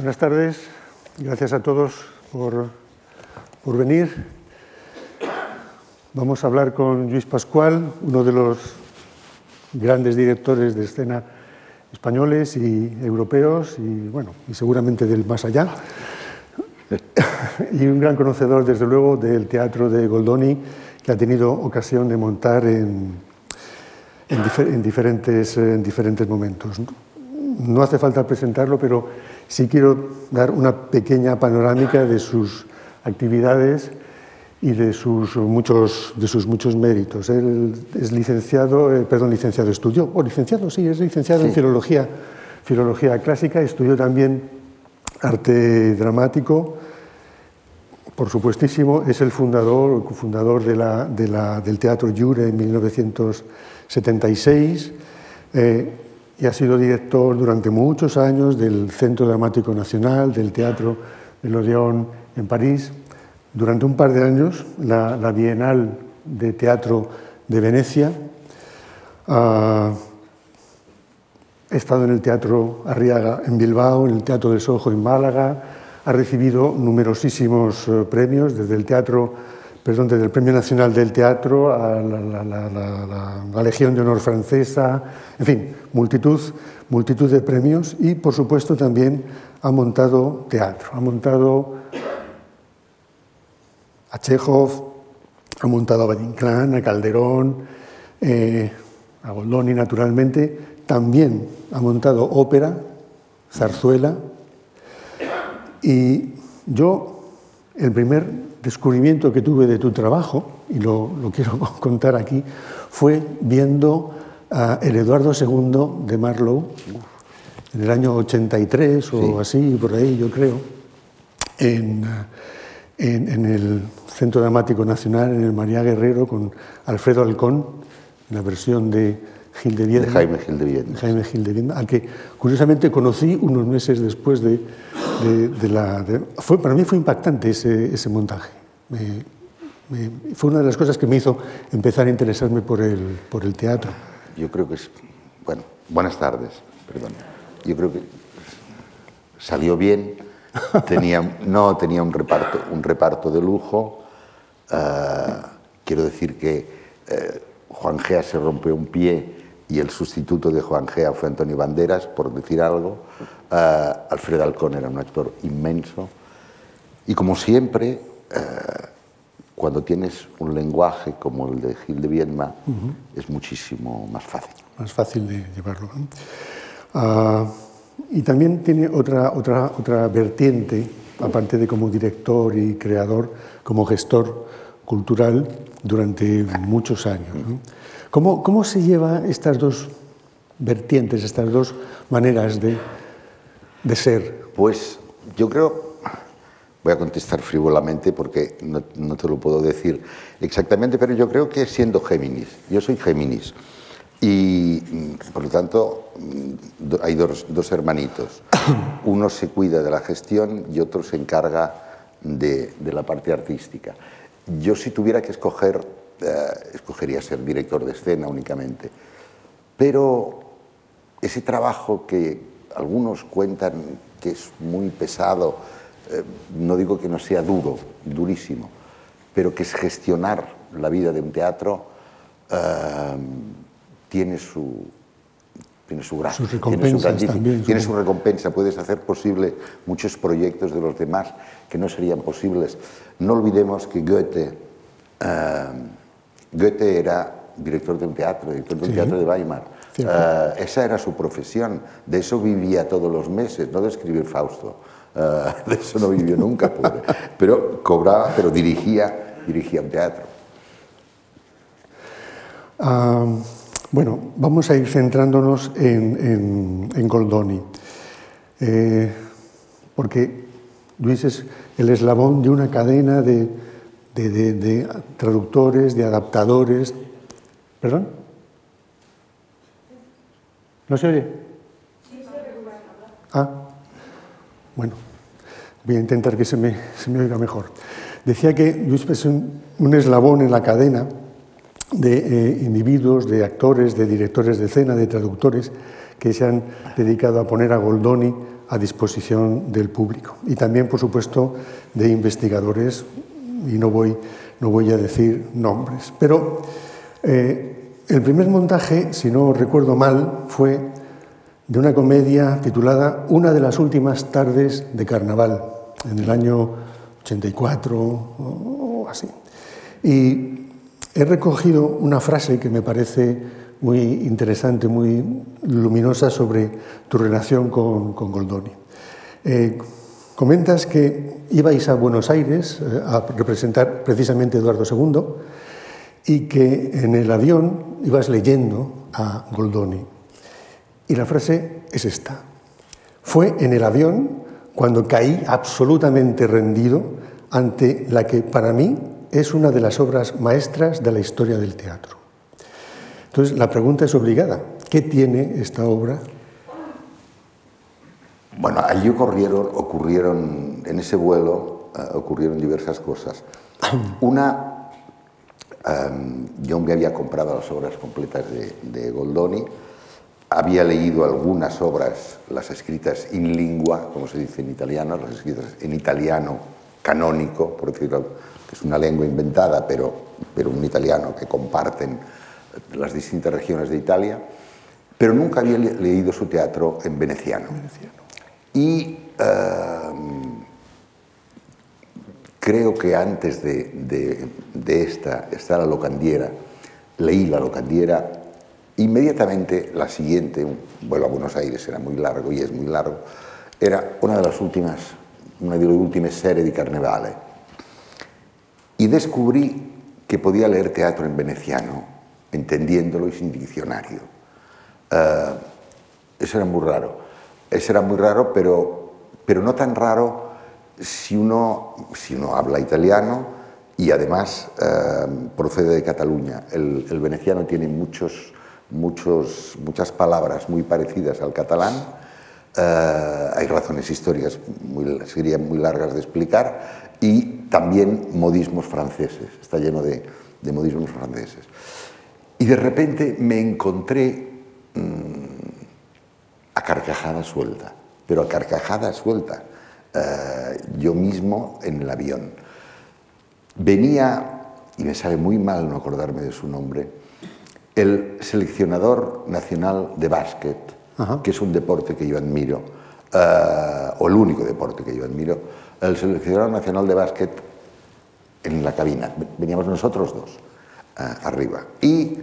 Buenas tardes, gracias a todos por, por, venir. Vamos a hablar con Luis Pascual, uno de los grandes directores de escena españoles y europeos y, bueno, y seguramente del más allá. y un gran conocedor, desde luego, del teatro de Goldoni, que ha tenido ocasión de montar en, en, diferentes, en diferentes momentos. No hace falta presentarlo, pero sí quiero dar una pequeña panorámica de sus actividades y de sus muchos, de sus muchos méritos. Él es licenciado, eh, perdón, licenciado, estudió, o licenciado, sí, es licenciado en filología, filología clásica, estudió también arte dramático, por supuestísimo, es el fundador, cofundador de la, de la, del Teatro Jure en 1976 eh, y ha sido director durante muchos años del Centro Dramático Nacional, del Teatro de Odeón en París. Durante un par de años, la, la Bienal de Teatro de Venecia. ha estado en el Teatro Arriaga en Bilbao, en el Teatro del Sojo en Málaga, ha recibido numerosísimos eh, premios, desde el teatro, perdón, desde el Premio Nacional del Teatro a la, Legión de Honor Francesa, en fin, multitud, multitud de premios y, por supuesto, también ha montado teatro. Ha montado a Chekhov, ha montado a Valle a Calderón, eh, a Goldoni, naturalmente. También ha montado ópera, zarzuela, y yo, el primer descubrimiento que tuve de tu trabajo, y lo, quiero contar aquí, fue viendo a el Eduardo II de Marlowe, en el año 83 o así, por ahí yo creo, en, en, el Centro Dramático Nacional, en el María Guerrero, con Alfredo Alcón, en la versión de Gil de Viedma. Jaime Gil de Jaime Gil de al que curiosamente conocí unos meses después de, de, la... fue, para mí fue impactante ese, ese montaje. fue una de las cosas que me hizo empezar a interesarme por el, por el teatro. Yo creo que es... Bueno, buenas tardes, perdón. Yo creo que salió bien. Tenía, no tenía un reparto, un reparto de lujo. Eh, quiero decir que eh, Juan Gea se rompió un pie y el sustituto de Juan Gea fue Antonio Banderas, por decir algo. Uh, Alfred Alcón era un actor inmenso. Y como siempre, uh, cuando tienes un lenguaje como el de Gil de Viedma, uh -huh. es muchísimo más fácil. Más fácil de llevarlo. ¿no? y también tiene otra, otra, otra vertiente, aparte de como director y creador, como gestor cultural durante muchos años. ¿no? ¿Cómo, ¿Cómo se lleva estas dos vertientes, estas dos maneras de, de ser? Pues yo creo, voy a contestar frívolamente porque no, no, te lo puedo decir exactamente, pero yo creo que siendo Géminis, yo soy Géminis, y por lo tanto hay dos, dos hermanitos, uno se cuida de la gestión y otro se encarga de, de la parte artística. Yo si tuviera que escoger escogería ser director de escena únicamente. Pero ese trabajo que algunos cuentan que es muy pesado, eh, no digo que no sea duro, durísimo, pero que es gestionar la vida de un teatro, eh, tiene su, tiene su gracia, tiene, su, también, tiene su recompensa, puedes hacer posible muchos proyectos de los demás que no serían posibles. No olvidemos que Goethe Goethe era director de un teatro, director de un teatro de Weimar. Uh, esa era su profesión, de eso vivía todos los meses, no de escribir Fausto. Uh, de eso no vivió nunca, pobre. pero cobraba, pero dirigía, dirigía un teatro. Uh, bueno, vamos a ir centrándonos en, en, en Goldoni, eh, porque Luis es el eslabón de una cadena de, de, traductores, de adaptadores. ¿Perdón? ¿No se oye? Ah, bueno, voy a intentar que se me, se me oiga mejor. Decía que Luis es un, un eslabón en la cadena de eh, individuos, de actores, de directores de escena, de traductores que se han dedicado a poner a Goldoni a disposición del público. Y también, por supuesto, de investigadores, y no voy, no voy a decir nombres. Pero eh, el primer montaje, si no recuerdo mal, fue de una comedia titulada Una de las últimas tardes de carnaval, en el año 84 o así. Y he recogido una frase que me parece muy interesante, muy luminosa sobre tu relación con, Goldoni. Eh, comentas que ibais a Buenos Aires eh, a representar precisamente Eduardo II y que en el avión ibas leyendo a Goldoni. Y la frase es esta. Fue en el avión cuando caí absolutamente rendido ante la que para mí es una de las obras maestras de la historia del teatro. Entonces, la pregunta es obligada. ¿Qué tiene esta obra? Bueno, allí ocurrieron, ocurrieron en ese vuelo, eh, ocurrieron diversas cosas. Una, em, yo me había comprado las obras completas de, Goldoni, había leído algunas obras, las escritas in lingua, como se dice en italiano, las escritas en italiano canónico, por decirlo, que es una lengua inventada, pero, pero un italiano que comparten las distintas regiones de Italia, pero nunca había leído su teatro en veneciano. Y creo que antes de, esta, esta la locandiera, leí la locandiera, inmediatamente la siguiente, un vuelo a Buenos Aires era muy largo y es muy largo, era una de las últimas, una de las últimas series de Carnevale. Y descubrí que podía leer teatro en veneciano entendiéndolo y sin diccionario. Eh, eso era muy raro. Eso era muy raro, pero, pero no tan raro si uno, si uno habla italiano y además eh, procede de Cataluña. El, veneciano tiene muchos, muchos, muchas palabras muy parecidas al catalán. Eh, hay razones históricas, muy, serían muy largas de explicar, y también modismos franceses, está lleno de, modismos franceses. Y de repente me encontré mm, a carcajada suelta, pero a carcajada suelta, eh, yo mismo en el avión. Venía, y me sabe muy mal no acordarme de su nombre, el seleccionador nacional de básquet, que es un deporte que yo admiro, eh, o el único deporte que yo admiro, el seleccionador nacional de básquet en la cabina. Veníamos nosotros dos arriba. Y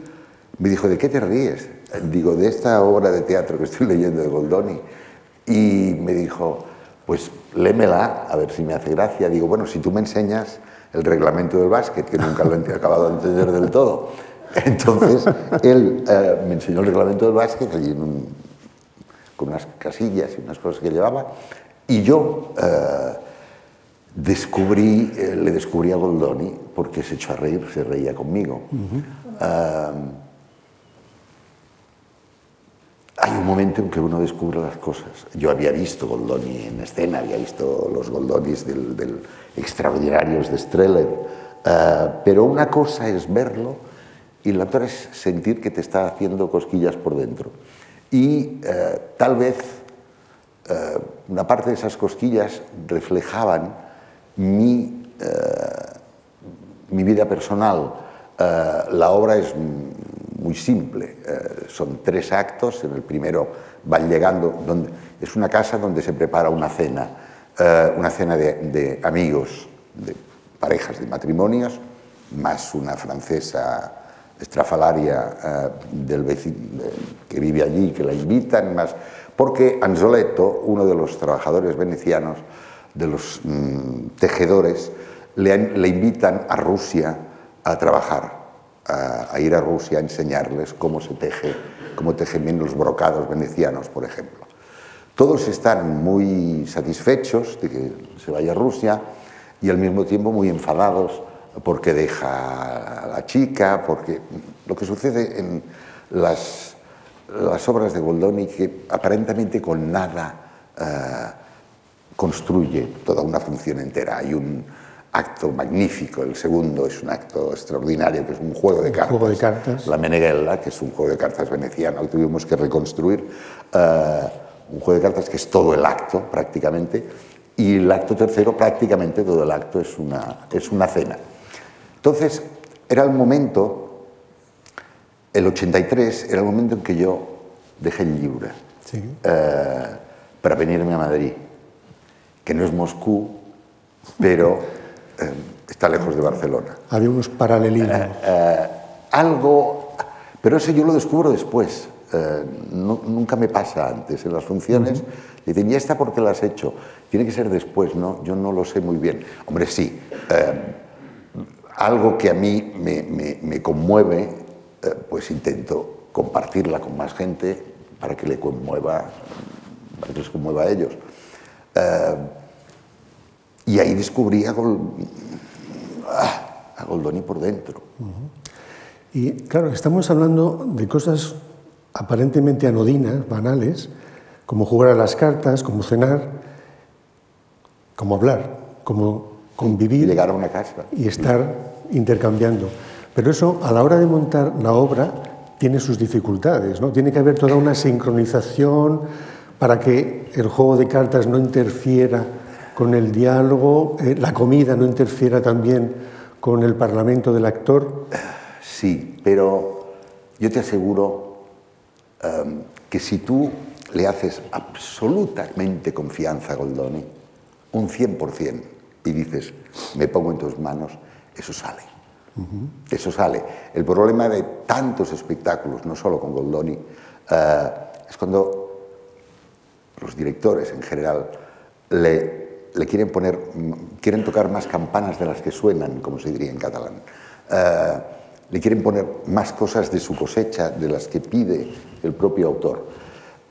me dijo, ¿de qué te ríes? Digo, de esta obra de teatro que estoy leyendo de Goldoni. Y me dijo, pues lémela, a ver si me hace gracia. Digo, bueno, si tú me enseñas el reglamento del básquet, que nunca lo he acabado de entender del todo. Entonces, él eh, me enseñó el reglamento del básquet, allí con unas casillas y unas cosas que llevaba, y yo eh, descubrí, eh, le descubrí a Goldoni porque se echó a reír, se reía conmigo. Hay un momento en que uno descubre las cosas. Yo había visto Goldoni en escena, había visto los Goldonis del, extraordinarios de Streller, eh, pero una cosa es verlo y la otra es sentir que te está haciendo cosquillas por dentro. Y eh, tal vez una parte de esas cosquillas reflejaban mi, mi vida personal. la obra es muy simple. Eh, son tres actos. En el primero van llegando, donde, es una casa donde se prepara una cena, eh, una cena de, amigos, de parejas de matrimonios, más una francesa estrafalaria eh, del vecino, que vive allí, que la invitan, más, porque Anzoletto, uno de los trabajadores venecianos, de los mm, tejedores, le invitan a Rusia a trabajar a, ir a Rusia a enseñarles cómo se teje, cómo tejen bien los brocados venecianos, por ejemplo. Todos están muy satisfechos de que se vaya a Rusia y al mismo tiempo muy enfadados porque deja a la chica, porque lo que sucede en las, las obras de Goldoni que aparentemente con nada eh, construye toda una función entera. Hay un, acto magnífico, el segundo es un acto extraordinario, que es un juego de cartas. Juego de cartas. La Meneghella, que es un juego de cartas veneciano que tuvimos que reconstruir, eh, un juego de cartas que es todo el acto prácticamente, y el acto tercero prácticamente todo el acto es una, es una cena. Entonces, era el momento, el 83, era el momento en que yo dejé el libro eh, para venirme a Madrid, que no es Moscú, pero eh, está lejos de Barcelona. Había unos paralelismos. Eh, algo, pero eso yo lo descubro después. nunca me pasa antes. En las funciones dicen, ¿y esta por qué la has hecho? Tiene que ser después, ¿no? Yo no lo sé muy bien. Hombre, sí. algo que a mí me, me, me conmueve, pues intento compartirla con más gente para que le conmueva, para que les conmueva a ellos. Eh, y ahí descubrí a, ah, a Goldoni por dentro. Y claro, estamos hablando de cosas aparentemente anodinas, banales, como jugar a las cartas, como cenar, como hablar, como convivir. Y llegar a una casa. Y estar intercambiando. Pero eso, a la hora de montar la obra, tiene sus dificultades, ¿no? Tiene que haber toda una sincronización para que el juego de cartas no interfiera con el diálogo, eh, la comida no interfiera también con el parlamento del actor. Sí, pero yo te aseguro em, que si tú le haces absolutamente confianza a Goldoni, un 100%, y dices, me pongo en tus manos, eso sale. Eso sale. El problema de tantos espectáculos, no solo con Goldoni, eh, es cuando los directores en general le, le, quieren poner, quieren tocar más campanas de las que suenan, como se diría en catalán. Eh, le quieren poner más cosas de su cosecha de las que pide el propio autor.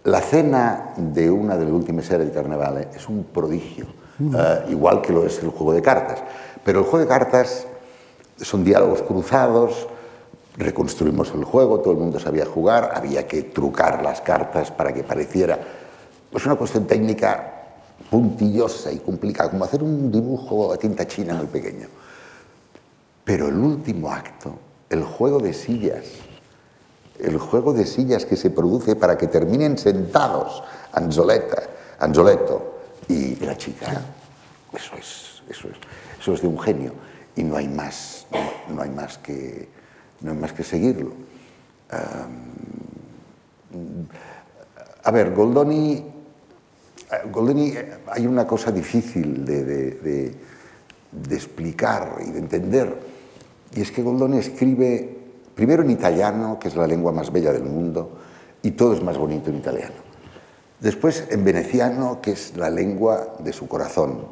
La cena de una de las últimas series de Carnaval es un prodigio, eh, igual que lo es el juego de cartas. Pero el juego de cartas son diálogos cruzados, reconstruimos el juego, todo el mundo sabía jugar, había que trucar las cartas para que pareciera. Es una cuestión técnica puntillosa y complicada, como hacer un dibujo a tinta china el pequeño. Pero el último acto, el juego de sillas, el juego de sillas que se produce para que terminen sentados Anzoleta, Anzoleto y la chica, eso es, eso es, eso es de un genio y no hay más, no, hay más, que, no hay más que seguirlo. a ver, Goldoni, Goldoni, hay una cosa difícil de, de, explicar y de entender, y es que Goldoni escribe primero en italiano, que es la lengua más bella del mundo, y todo es más bonito en italiano. Después en veneciano, que es la lengua de su corazón.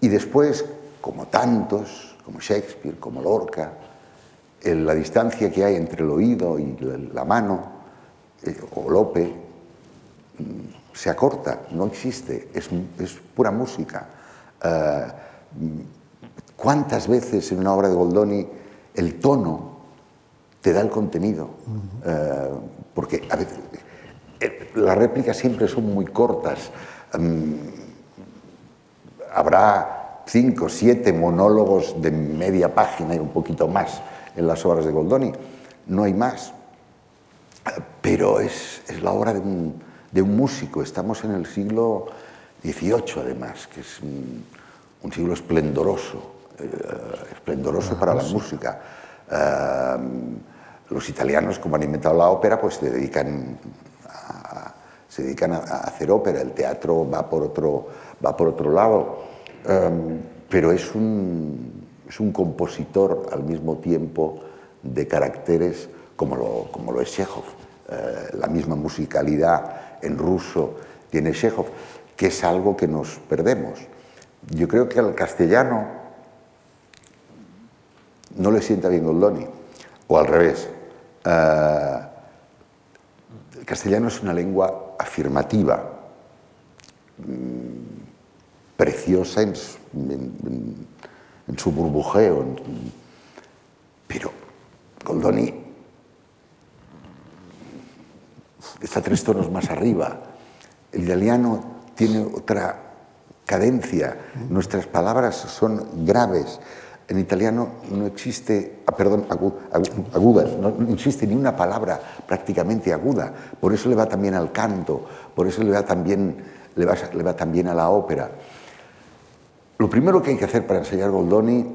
Y después como tantos, como Shakespeare, como Lorca, en la distancia que hay entre el oído y la, mano, eh, o Lope, mm, se acorta, no existe, es, pura música. Eh, ¿Cuántas veces en una obra de Goldoni el tono te da el contenido? Eh, porque a veces, las réplicas siempre son muy cortas. Mm, habrá cinco, siete monólogos de media página y un poquito más en las obras de Goldoni. No hay más. Pero es, es la obra de un, de un, músico. Estamos en el siglo XVIII, además, que es un, siglo esplendoroso, eh, esplendoroso para la música. Eh, los italianos, como han inventado la ópera, pues se dedican a, se dedican a, hacer ópera. El teatro va por otro, va por otro lado. Em, pero es un, es un, compositor al mismo tiempo de caracteres como lo, como lo es Chekhov. Eh, la misma musicalidad en ruso tiene Chekhov, que es algo que nos perdemos. Yo creo que al castellano no le sienta bien Goldoni, o al revés. Eh, el castellano es una lengua afirmativa preciosa en, su burbujeo. pero Goldoni está tres tonos más arriba. El italiano tiene otra cadencia. Nuestras palabras son graves. En italiano no existe, ah, perdón, agudas, no, existe ni una palabra prácticamente aguda. Por eso le va también al canto, por eso le va también, le va, le va también a la ópera. Lo primero que hay que hacer para ensayar Goldoni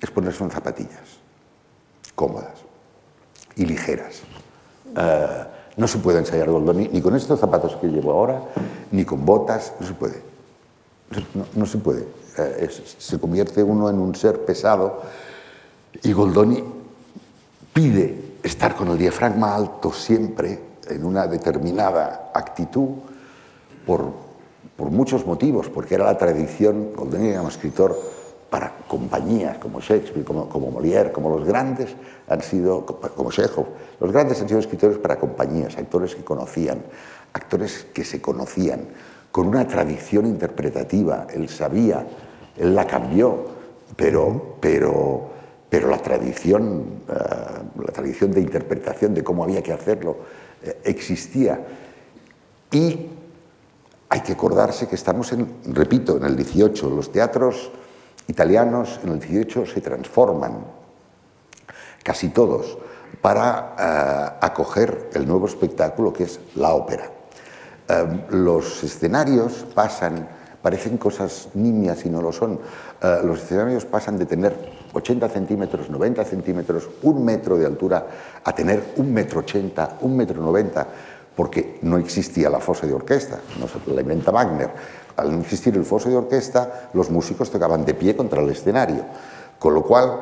es ponerse unas zapatillas cómodas y ligeras. Eh, no se puede ensayar Goldoni ni con estos zapatos que llevo ahora, ni con botas, no se puede. No, se puede. Eh, se convierte uno en un ser pesado y Goldoni pide estar con el diafragma alto siempre en una determinada actitud por, por muchos motivos, porque era la tradición, Goldoni era un escritor para compañías como Shakespeare, como, como Molière, como los grandes han sido, como Chekhov, los grandes han sido escritores para compañías, actores que conocían, actores que se conocían, con una tradición interpretativa. Él sabía, él la cambió, pero, pero, pero la tradición, eh, la tradición de interpretación de cómo había que hacerlo eh, existía. Y hay que acordarse que estamos en, repito, en el 18, los teatros italianos en el 18 se transforman, casi todos, para eh, acoger el nuevo espectáculo que es la ópera. Eh, los escenarios pasan, parecen cosas nimias y no lo son, eh, los escenarios pasan de tener 80 centímetros, 90 centímetros, un metro de altura, a tener un metro 80, un metro 90, porque no existía la fosa de orquesta, no se la inventa Wagner al no existir el foso de orquesta, los músicos tocaban de pie contra el escenario, con lo cual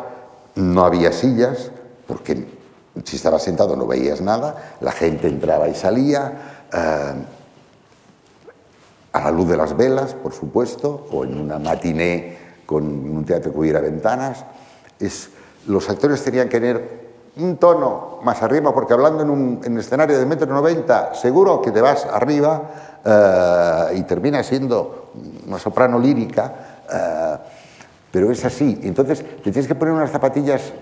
no había sillas, porque si estabas sentado no veías nada, la gente entraba y salía, eh, a la luz de las velas, por supuesto, o en una matiné con un teatro que hubiera ventanas. Los actores tenían que tener un tono más arriba, porque hablando en un, escenario de metro noventa, seguro que te vas arriba eh, y termina siendo una soprano lírica, eh, pero es así. Entonces te tienes que poner unas zapatillas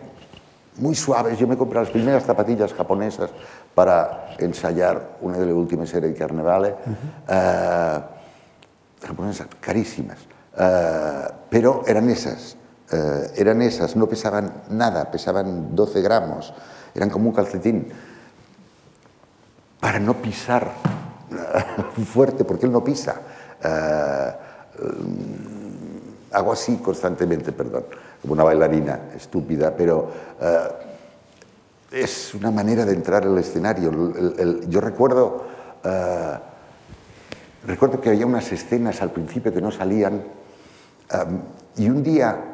muy suaves. Yo me compré las primeras zapatillas japonesas para ensayar una de las últimas series de Carnevale, uh japonesas carísimas, pero eran esas. Eran esas, no pesaban nada, pesaban 12 gramos, eran como un calcetín, para no pisar fuerte, porque él no pisa. Eh, hago así constantemente, perdón, como una bailarina estúpida, pero eh, es una manera de entrar al escenario. yo recuerdo, eh, recuerdo que había unas escenas al principio que no salían y un día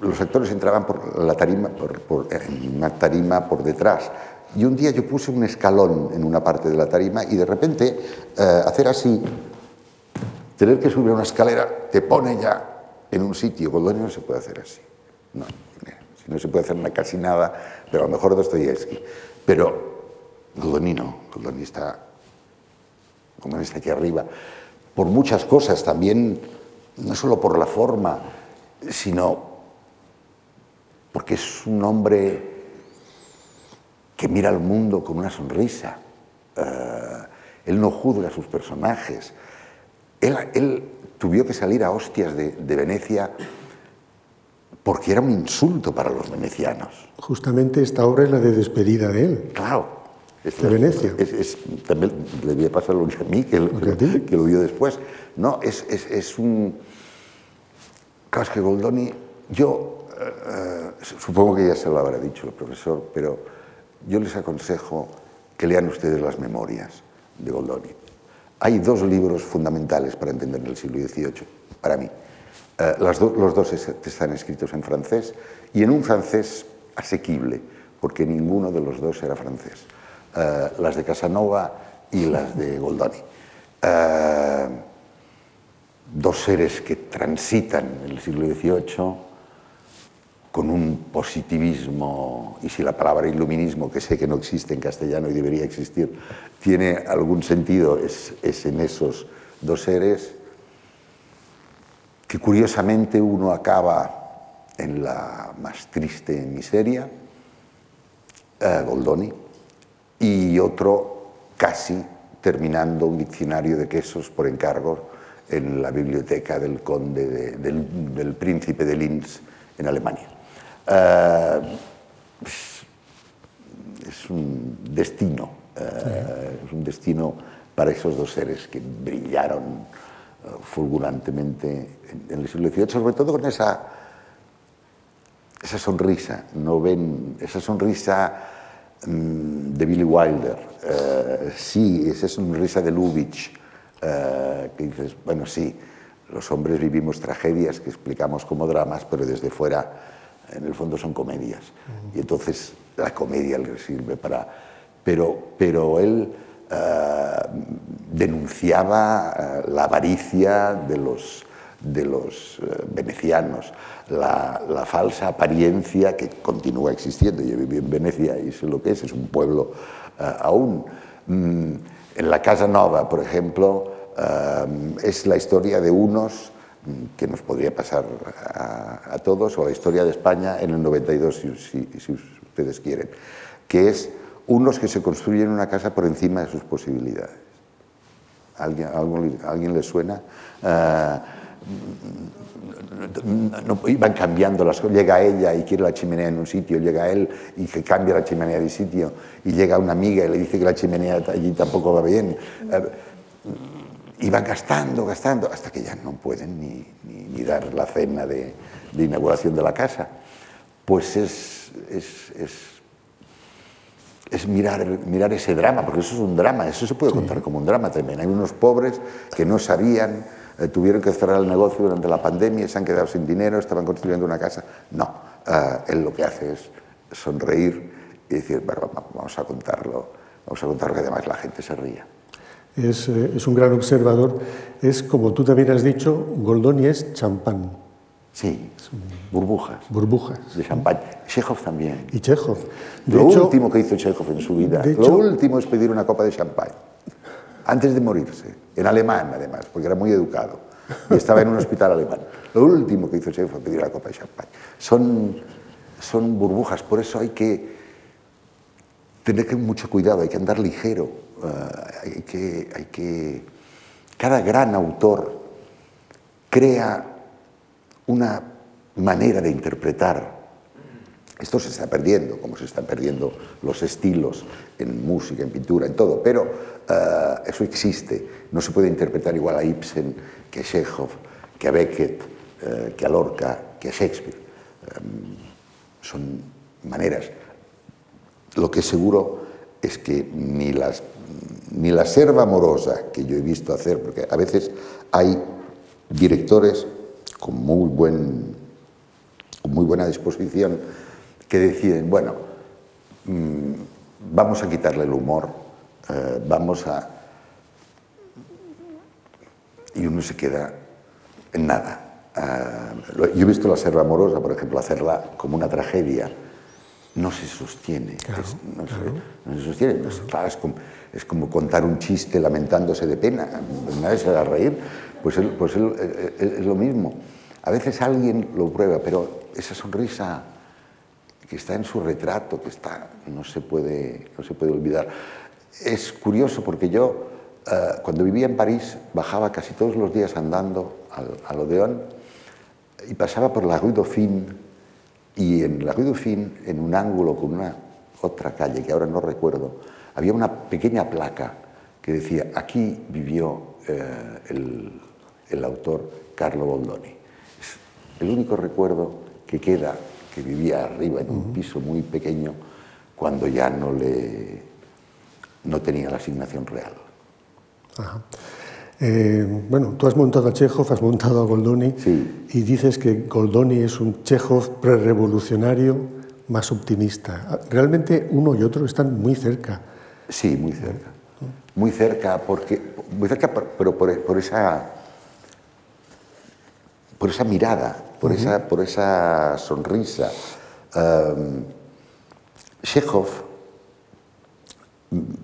los actores entraban por la tarima, por, en una tarima por detrás y un día yo puse un escalón en una parte de la tarima y de repente eh, hacer así, tener que subir una escalera, te pone ya en un sitio. Goldoni no se puede hacer así. No, si no se puede hacer casi nada, pero a lo mejor Dostoyevsky. Pero Goldoni no, Goldoni está, Goldoni está aquí arriba. Por muchas cosas, también, no solo por la forma, sino porque es un hombre que mira al mundo con una sonrisa. Eh, él no juzga a sus personajes. Él, tuvo que salir a hostias de, Venecia porque era un insulto para los venecianos. Justamente esta obra es la de despedida de él. Claro. de Venecia. también le voy a pasar lo a mí, que, que, lo vio después. No, es, es un... Claro, que Goldoni, yo eh, eh, supongo que ya se lo habrá dicho el profesor, pero yo les aconsejo que lean ustedes las memorias de Goldoni. Hay dos libros fundamentales para entender el siglo XVIII, para mí. Eh, los dos están escritos en francés y en un francés asequible, porque ninguno de los dos era francés. Las de Casanova y las de Goldoni. Dos seres que transitan en el siglo XVIII con un positivismo, y si la palabra iluminismo, que sé que no existe en castellano y debería existir, tiene algún sentido, es, en esos dos seres, que curiosamente uno acaba en la más triste miseria, eh, Goldoni, y otro casi terminando un diccionario de quesos por encargo en la biblioteca del conde, del, príncipe de Linz en Alemania. Eh, es un destino, eh, es un destino para esos dos seres que brillaron eh, fulgurantemente en, el siglo XVIII, sobre todo con esa, esa sonrisa, no ven esa sonrisa mm, de Billy Wilder, sí, esa sonrisa de Lubitsch, que dices, bueno, sí, los hombres vivimos tragedias que explicamos como dramas, pero desde fuera, en el fondo, son comedias. Y entonces la comedia le sirve para... Pero, pero él eh, denunciaba eh, la avaricia de los, de los eh, venecianos, la, la, falsa apariencia que continúa existiendo. Yo viví en Venecia y sé lo que es, es un pueblo aún. Mm, en la Casa Nova, por ejemplo, es la historia de unos mm, que nos podría pasar a, todos, o la historia de España en el 92, si, ustedes quieren, que es unos que se construyen una casa por encima de sus posibilidades. ¿Alguien, alguien le suena? Uh, no, iban cambiando las cosas. Llega ella y quiere la chimenea en un sitio, llega él y que cambia la chimenea de sitio, y llega una amiga y le dice que la chimenea allí tampoco va bien. Y van gastando, gastando, hasta que ya no pueden ni, ni, dar la cena de, de, inauguración de la casa. Pues es, es, es es mirar, mirar ese drama, porque eso es un drama, eso se puede contar como un drama también. Hay unos pobres que no sabían, eh, tuvieron que cerrar el negocio durante la pandemia, se han quedado sin dinero, estaban construyendo una casa. No, eh, él lo que hace es sonreír y decir, bueno, vamos a contarlo, vamos a contarlo que además la gente se ría. Es, eh, es un gran observador. Es, como tú también has dicho, Goldoni es champán. Sí, burbujas. Burbujas. De champán. Chekhov también. Y Chekhov. lo último que hizo Chekhov en su vida, lo último es pedir una copa de champán. Antes de morirse. En alemán, además, porque era muy educado. Y estaba en un hospital alemán. Lo último que hizo Chekhov fue pedir una copa de champán. Son, son burbujas, por eso hay que tener mucho cuidado, hay que andar ligero. Eh, hay, que, hay que. Cada gran autor crea una manera de interpretar. Esto se está perdiendo, como se están perdiendo los estilos en música, en pintura, en todo, pero eh, eso existe. No se puede interpretar igual a Ibsen que a Chekhov, que a Beckett, eh, que a Lorca, que a Shakespeare. Em, son maneras. Lo que es seguro es que ni, las, ni la serva amorosa que yo he visto hacer, porque a veces hay directores con muy, buen, muy buena disposición, que deciden, bueno, mm, vamos a quitarle el humor, eh, vamos a... Y uno se queda en nada. Eh, yo he visto la serva amorosa, por ejemplo, hacerla como una tragedia. No se sostiene. no, Se, sostiene. es, como, contar un chiste lamentándose de pena. Nadie se va a reír. Pues, él, pues él, es lo mismo. A veces alguien lo prueba, pero esa sonrisa que está en su retrato, que está, no se puede, no se puede olvidar. Es curioso porque yo, eh, cuando vivía en París, bajaba casi todos los días andando al, al Odeón y pasaba por la Rue Dauphine y en la Rue Dauphine, en un ángulo con una otra calle que ahora no recuerdo, había una pequeña placa que decía, aquí vivió eh, el, el, autor Carlo Boldoni. Es el único recuerdo que queda, que vivía arriba en un piso muy pequeño, cuando ya no, le, no tenía la asignación real. Eh, bueno, tú has montado a Chekhov, has montado a Goldoni y dices que Goldoni es un Chekhov prerevolucionario más optimista. Realmente uno y otro están muy cerca. Sí, muy cerca. Muy cerca, porque, muy cerca pero por, esa, por esa mirada, por, esa, por esa sonrisa. Um, Chekhov,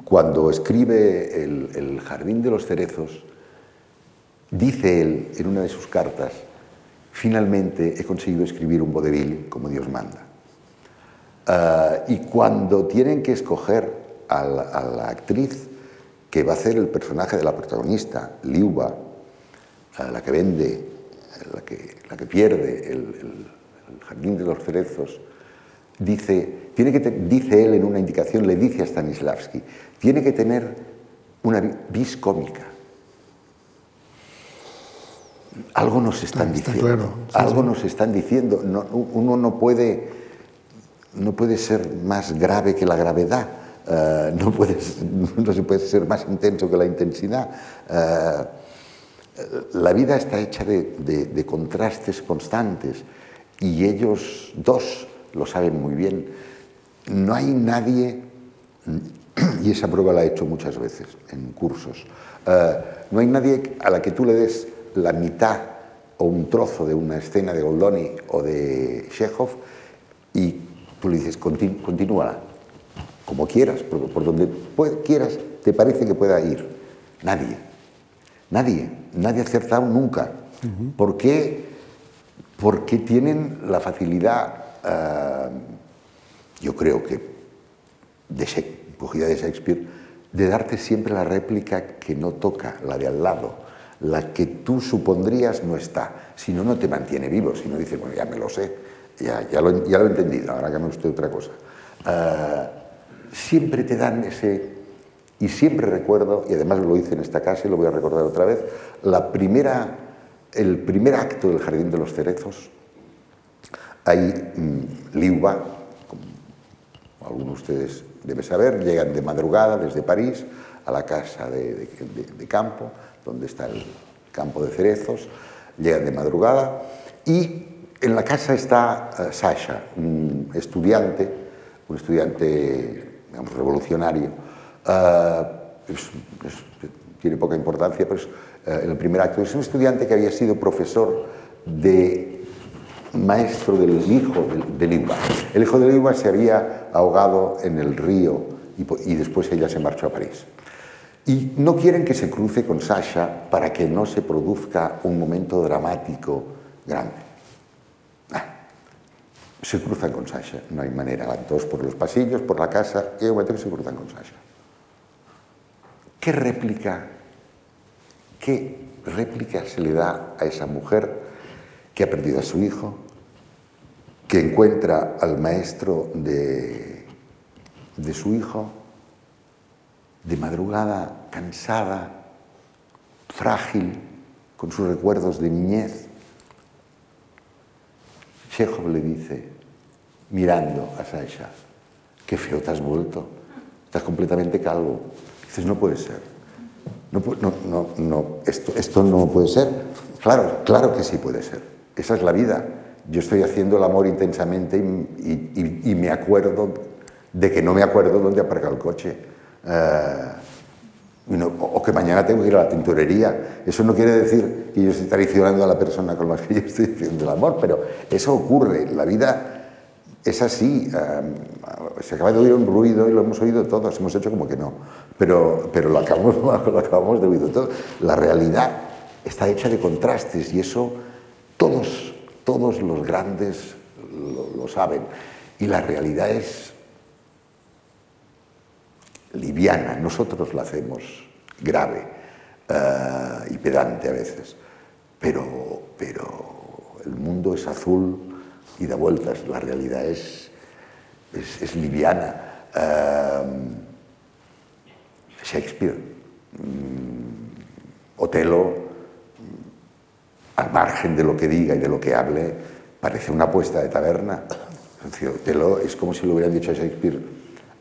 cuando escribe el, Jardín de los Cerezos, dice él en una de sus cartas, finalmente he conseguido escribir un vodevil como Dios manda. Uh, y cuando tienen que escoger a la, actriz que va a hacer el personaje de la protagonista, Liuba, la que vende, la que, la que pierde el, jardín de los cerezos, dice, tiene que dice él en una indicación, le dice a Stanislavski, tiene que tener una vis cómica. Algo nos están diciendo. algo nos están diciendo. uno no puede, no puede ser más grave que la gravedad. Eh, no, puede, no se puede ser más intenso que la intensidad. Eh, la vida está hecha de, contrastes constantes y ellos dos lo saben muy bien. No hay nadie, y esa prueba la he hecho muchas veces en cursos, eh, no hay nadie a la que tú le des la mitad o un trozo de una escena de Goldoni o de Chekhov y tú le dices, continúala, como quieras, por, donde quieras, te parece que pueda ir. Nadie, nadie, nadie ha acertado nunca. ¿Por qué? Porque tienen la facilidad, eh, yo creo que, de, cogida de Shakespeare, de darte siempre la réplica que no toca, la de al lado la que tú supondrías no está. Si no, no te mantiene vivo. Si no, dices, bueno, ya me lo sé, ya, ya, lo, ya lo, he entendido, ahora que me usted otra cosa. Ah, siempre te dan ese... Y siempre recuerdo, y además lo hice en esta casa y lo voy a recordar otra vez, el primer acto del Jardín de los Cerezos. Ahí mmm, Liuba, como algunos de ustedes deben saber, llegan de madrugada desde París a la casa de, campo donde está el campo de cerezos, llegan de madrugada y en la casa está uh, Sasha, un estudiante, un estudiante, revolucionario. Uh, es, es, tiene poca importancia, pero es, uh, el primer acto es un estudiante que había sido profesor de maestro del hijo de, de El hijo de Liuba se había ahogado en el río y, y después ella se marchó a París. Y no quieren que se cruce con Sasha para que no se produzca un momento dramático grande. Ah, se cruzan con Sasha, no hay manera, van todos por los pasillos, por la casa, y un momento que se cruzan con Sasha. ¿Qué réplica, qué réplica se le da a esa mujer que ha perdido a su hijo, que encuentra al maestro de, de su hijo, de madrugada, cansada, frágil, con sus recuerdos de niñez. Chekhov le dice, mirando a Sasha, qué feo te has vuelto, estás completamente calvo. Dices, no puede ser. No, no, no, esto, esto no puede ser. Claro, claro que sí puede ser. Esa es la vida. Yo estoy haciendo el amor intensamente y, me acuerdo de que no me acuerdo dónde aparcar el coche eh, o que mañana tengo que ir a la tintorería. Eso no quiere decir que yo esté traicionando a la persona con la que yo estoy diciendo el amor, pero eso ocurre. La vida es así. Eh, se acaba de oír un ruido y lo hemos oído todos, hemos hecho como que no, pero, pero lo, acabamos, de oír todo. La realidad está hecha de contrastes y eso todos, todos los grandes lo, saben. Y la realidad es liviana, nosotros la hacemos grave uh, y pedante a veces, pero, pero el mundo es azul y da vueltas, la realidad es, es, liviana. Uh, Shakespeare, um, Otelo, al margen de lo que diga y de lo que hable, parece una apuesta de taberna. Otelo es como si lo hubieran dicho a Shakespeare,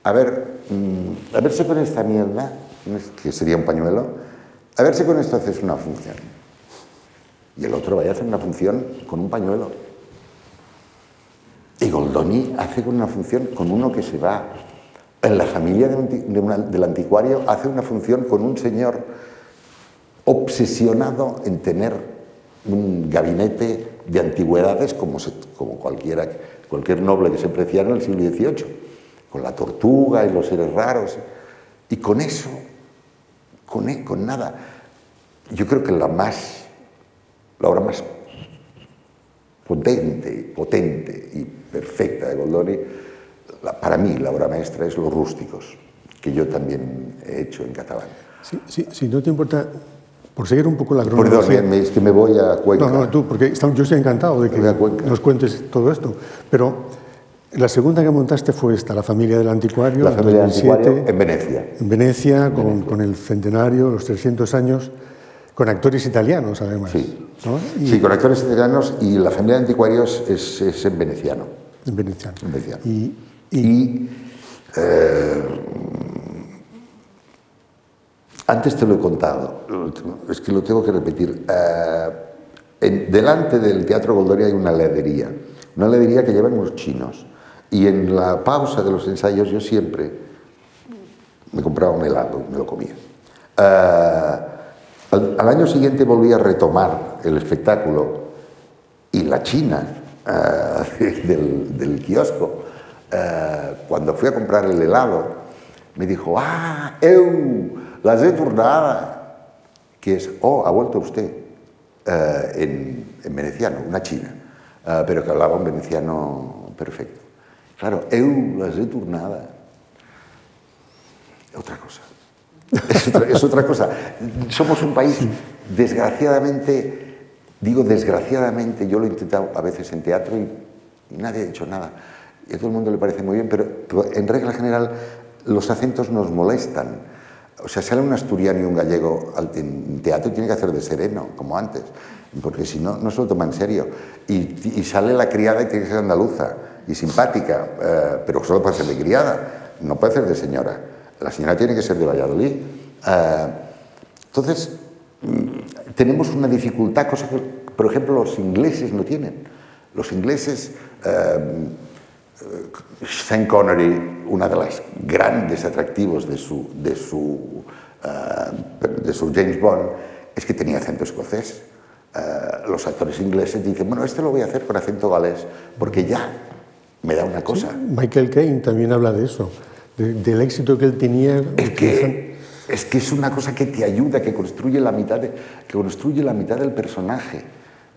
a ver, mm, a ver si con esta mierda, que sería un pañuelo, a ver si con esto haces una función. Y el otro vaya a hacer una función con un pañuelo. Y Goldoni hace una función con uno que se va. En la familia del anticuario hace una función con un señor obsesionado en tener un gabinete de antigüedades como, cualquiera, cualquier noble que se preciara en el siglo XVIII con la tortuga y los seres raros. Y con eso, con, con nada, yo creo que la más, la obra más potente, potente y perfecta de Goldoni, para mí la obra maestra es Los rústicos, que yo también he hecho en catalán. Sí, sí, si no te importa, por seguir un poco la Perdón, cronología. eh, es que me voy a Cuenca. No, no, tú, porque yo estoy encantado de que nos cuentes todo esto. Pero la segunda que montaste fue esta, La familia del anticuario. La familia del 2007, anticuario en Venecia. en Venecia, con, con el centenario, los 300 años, con actores italianos además. Sí. ¿no? Y Sí, con actores italianos y la familia de anticuarios es, es en veneciano. en veneciano. En veneciano. Y, y- Y eh, antes te lo he contado, es que lo tengo que repetir. Eh, en- delante del Teatro Goldoni hay una heladería, una heladería que llevan unos chinos. Y en la pausa de los ensayos yo siempre me compraba un helado y me lo comía. Eh, al, año siguiente volví a retomar el espectáculo y la china eh, del, kiosco, eh, cuando fui a comprar el helado, me dijo, ah, eu, las he tornada, que es, oh, ha vuelto usted, eh, en, en veneciano, una china, pero que hablaba un veneciano perfecto. Claro, eu, las he tornada. Otra cosa. Es otra, es otra cosa. Somos un país, desgraciadamente, digo desgraciadamente, yo lo he intentado a veces en teatro y nadie ha dicho nada. Y a todo el mundo le parece muy bien, pero, en regla general los acentos nos molestan. O sea, sale un asturiano y un gallego al- en teatro y tiene que hacer de sereno, como antes, porque si no, no se lo toma en serio. Y, y sale la criada y tiene que ser andaluza y simpática, eh, pero solo puede ser de criada, no puede ser de señora. La señora tiene que ser de Valladolid. Eh, entonces, mm, tenemos una dificultad, cosa que, por ejemplo, los ingleses no tienen. Los ingleses, eh, eh, Sean Connery, una de las grandes atractivos de su, de su, eh, de su James Bond, es que tenía acento escocés. Los actores ingleses dicen, bueno, este lo voy a hacer con acento galés, porque ya me da una cosa. Michael Caine también habla de eso, de- del éxito que él tenía. Es que, es que es una cosa que te ayuda, que construye la mitad, de- que construye la mitad del personaje.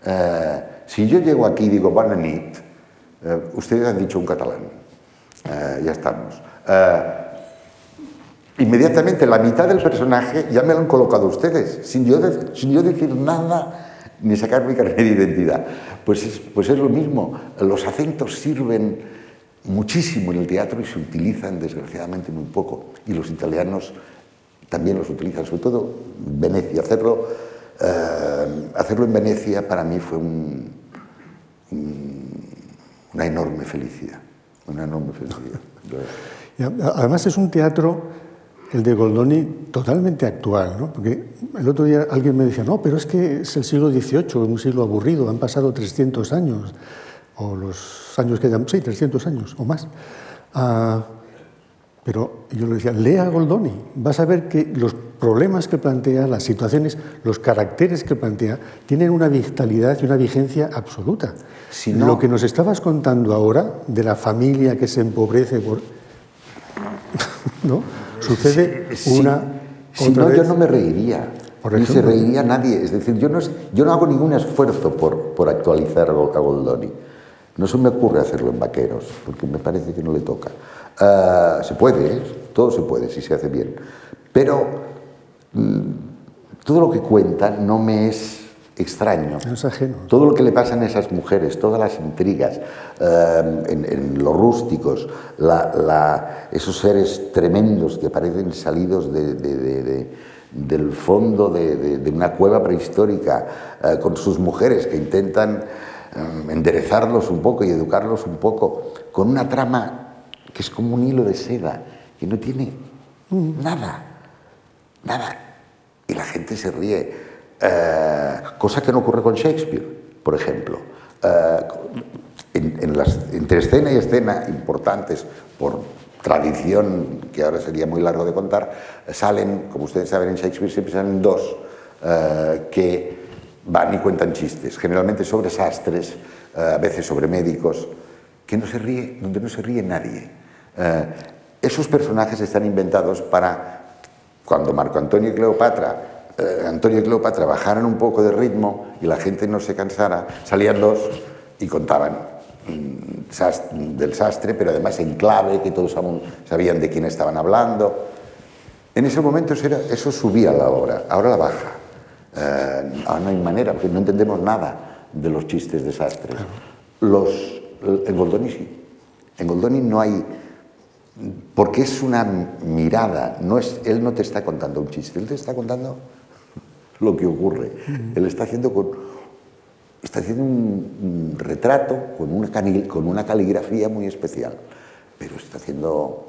Eh, si yo llego aquí y digo bona nit, eh, ustedes han dicho un catalán. Eh, ya estamos. Eh, inmediatamente la mitad del personaje ya me lo han colocado ustedes, sin yo, de- sin yo decir nada ni sacar mi carnet de identidad. Pues es, pues es lo mismo, los acentos sirven muchísimo en el teatro y se utilizan desgraciadamente muy poco. Y los italianos también los utilizan, sobre todo en Venecia. Hacerlo, eh, hacerlo en Venecia para mí fue un- un- una enorme felicidad. Una enorme felicidad. Además es un teatro, el de Goldoni, totalmente actual, ¿no? Porque el otro día alguien me decía, no, pero es que es el siglo XVIII, un siglo aburrido, han pasado 300 años, o los años que llaman, sí, 300 años o más. Ah, pero yo le decía, lea a Goldoni, vas a ver que los problemas que plantea, las situaciones, los caracteres que plantea, tienen una vitalidad y una vigencia absoluta. Si no- Lo que nos estabas contando ahora, de la familia que se empobrece por... ¿no? Sucede Si- una... Si otra no, yo no me reiría. Por Ni se reiría nadie. Es decir, yo no, es- yo no hago ningún esfuerzo por, por actualizar a Goldoni. No se me ocurre hacerlo en vaqueros, porque me parece que no le toca. Ah, se puede, ¿eh? todo se puede si se hace bien. Pero mm, todo lo que cuenta no me es extraño. No es ajeno. Todo lo que le pasan a esas mujeres, todas las intrigas, eh, en, en los rústicos, la- la- esos seres tremendos que parecen salidos de- de- de- de- del fondo de, una cueva prehistórica, eh, con sus mujeres que intentan enderezarlos un poco y educarlos un poco, con una trama que es como un hilo de seda, que no tiene nada, nada. Y la gente se ríe. Eh, cosa que no ocurre con Shakespeare, por ejemplo. Eh, las, entre escena y escena importantes, por tradición, que ahora sería muy largo de contar, salen, como ustedes saben, en Shakespeare siempre salen dos eh, que van y cuentan chistes, generalmente sobre sastres, eh, a veces sobre médicos, que no se ríe, donde no se ríe nadie. Eh, esos personajes están inventados para cuando Marco Antonio y Cleopatra, eh, Antonio y Cleopatra bajaran un poco de ritmo y la gente no se cansara, salían dos y contaban mm, del sastre, pero además en clave, que todos sabían de quién estaban hablando. En ese momento eso subía la obra, ahora la baja. Eh, ahora no hay manera, porque no entendemos nada de los chistes desastres. Los, en Goldoni sí. En Goldoni no hay... Porque es una mirada, no es, él no te está contando un chiste, él te está contando lo que ocurre. Él está haciendo, con, está haciendo un, retrato con una, con una caligrafía muy especial, pero está haciendo...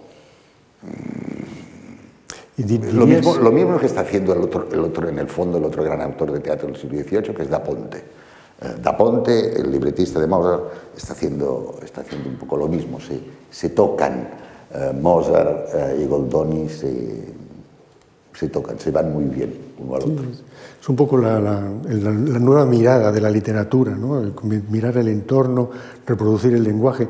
Lo mismo, lo mismo que está haciendo el otro, el otro, en el fondo, el otro gran autor de teatro del siglo XVIII, que es Da Ponte. Eh, da Ponte, el libretista de Mozart, está haciendo, está haciendo un poco lo mismo. Se, se tocan eh, Mozart eh, y Goldoni, se, se tocan, se van muy bien uno al otro. Es un poco la, la, la, nueva mirada de la literatura, ¿no? mirar el entorno, reproducir el lenguaje.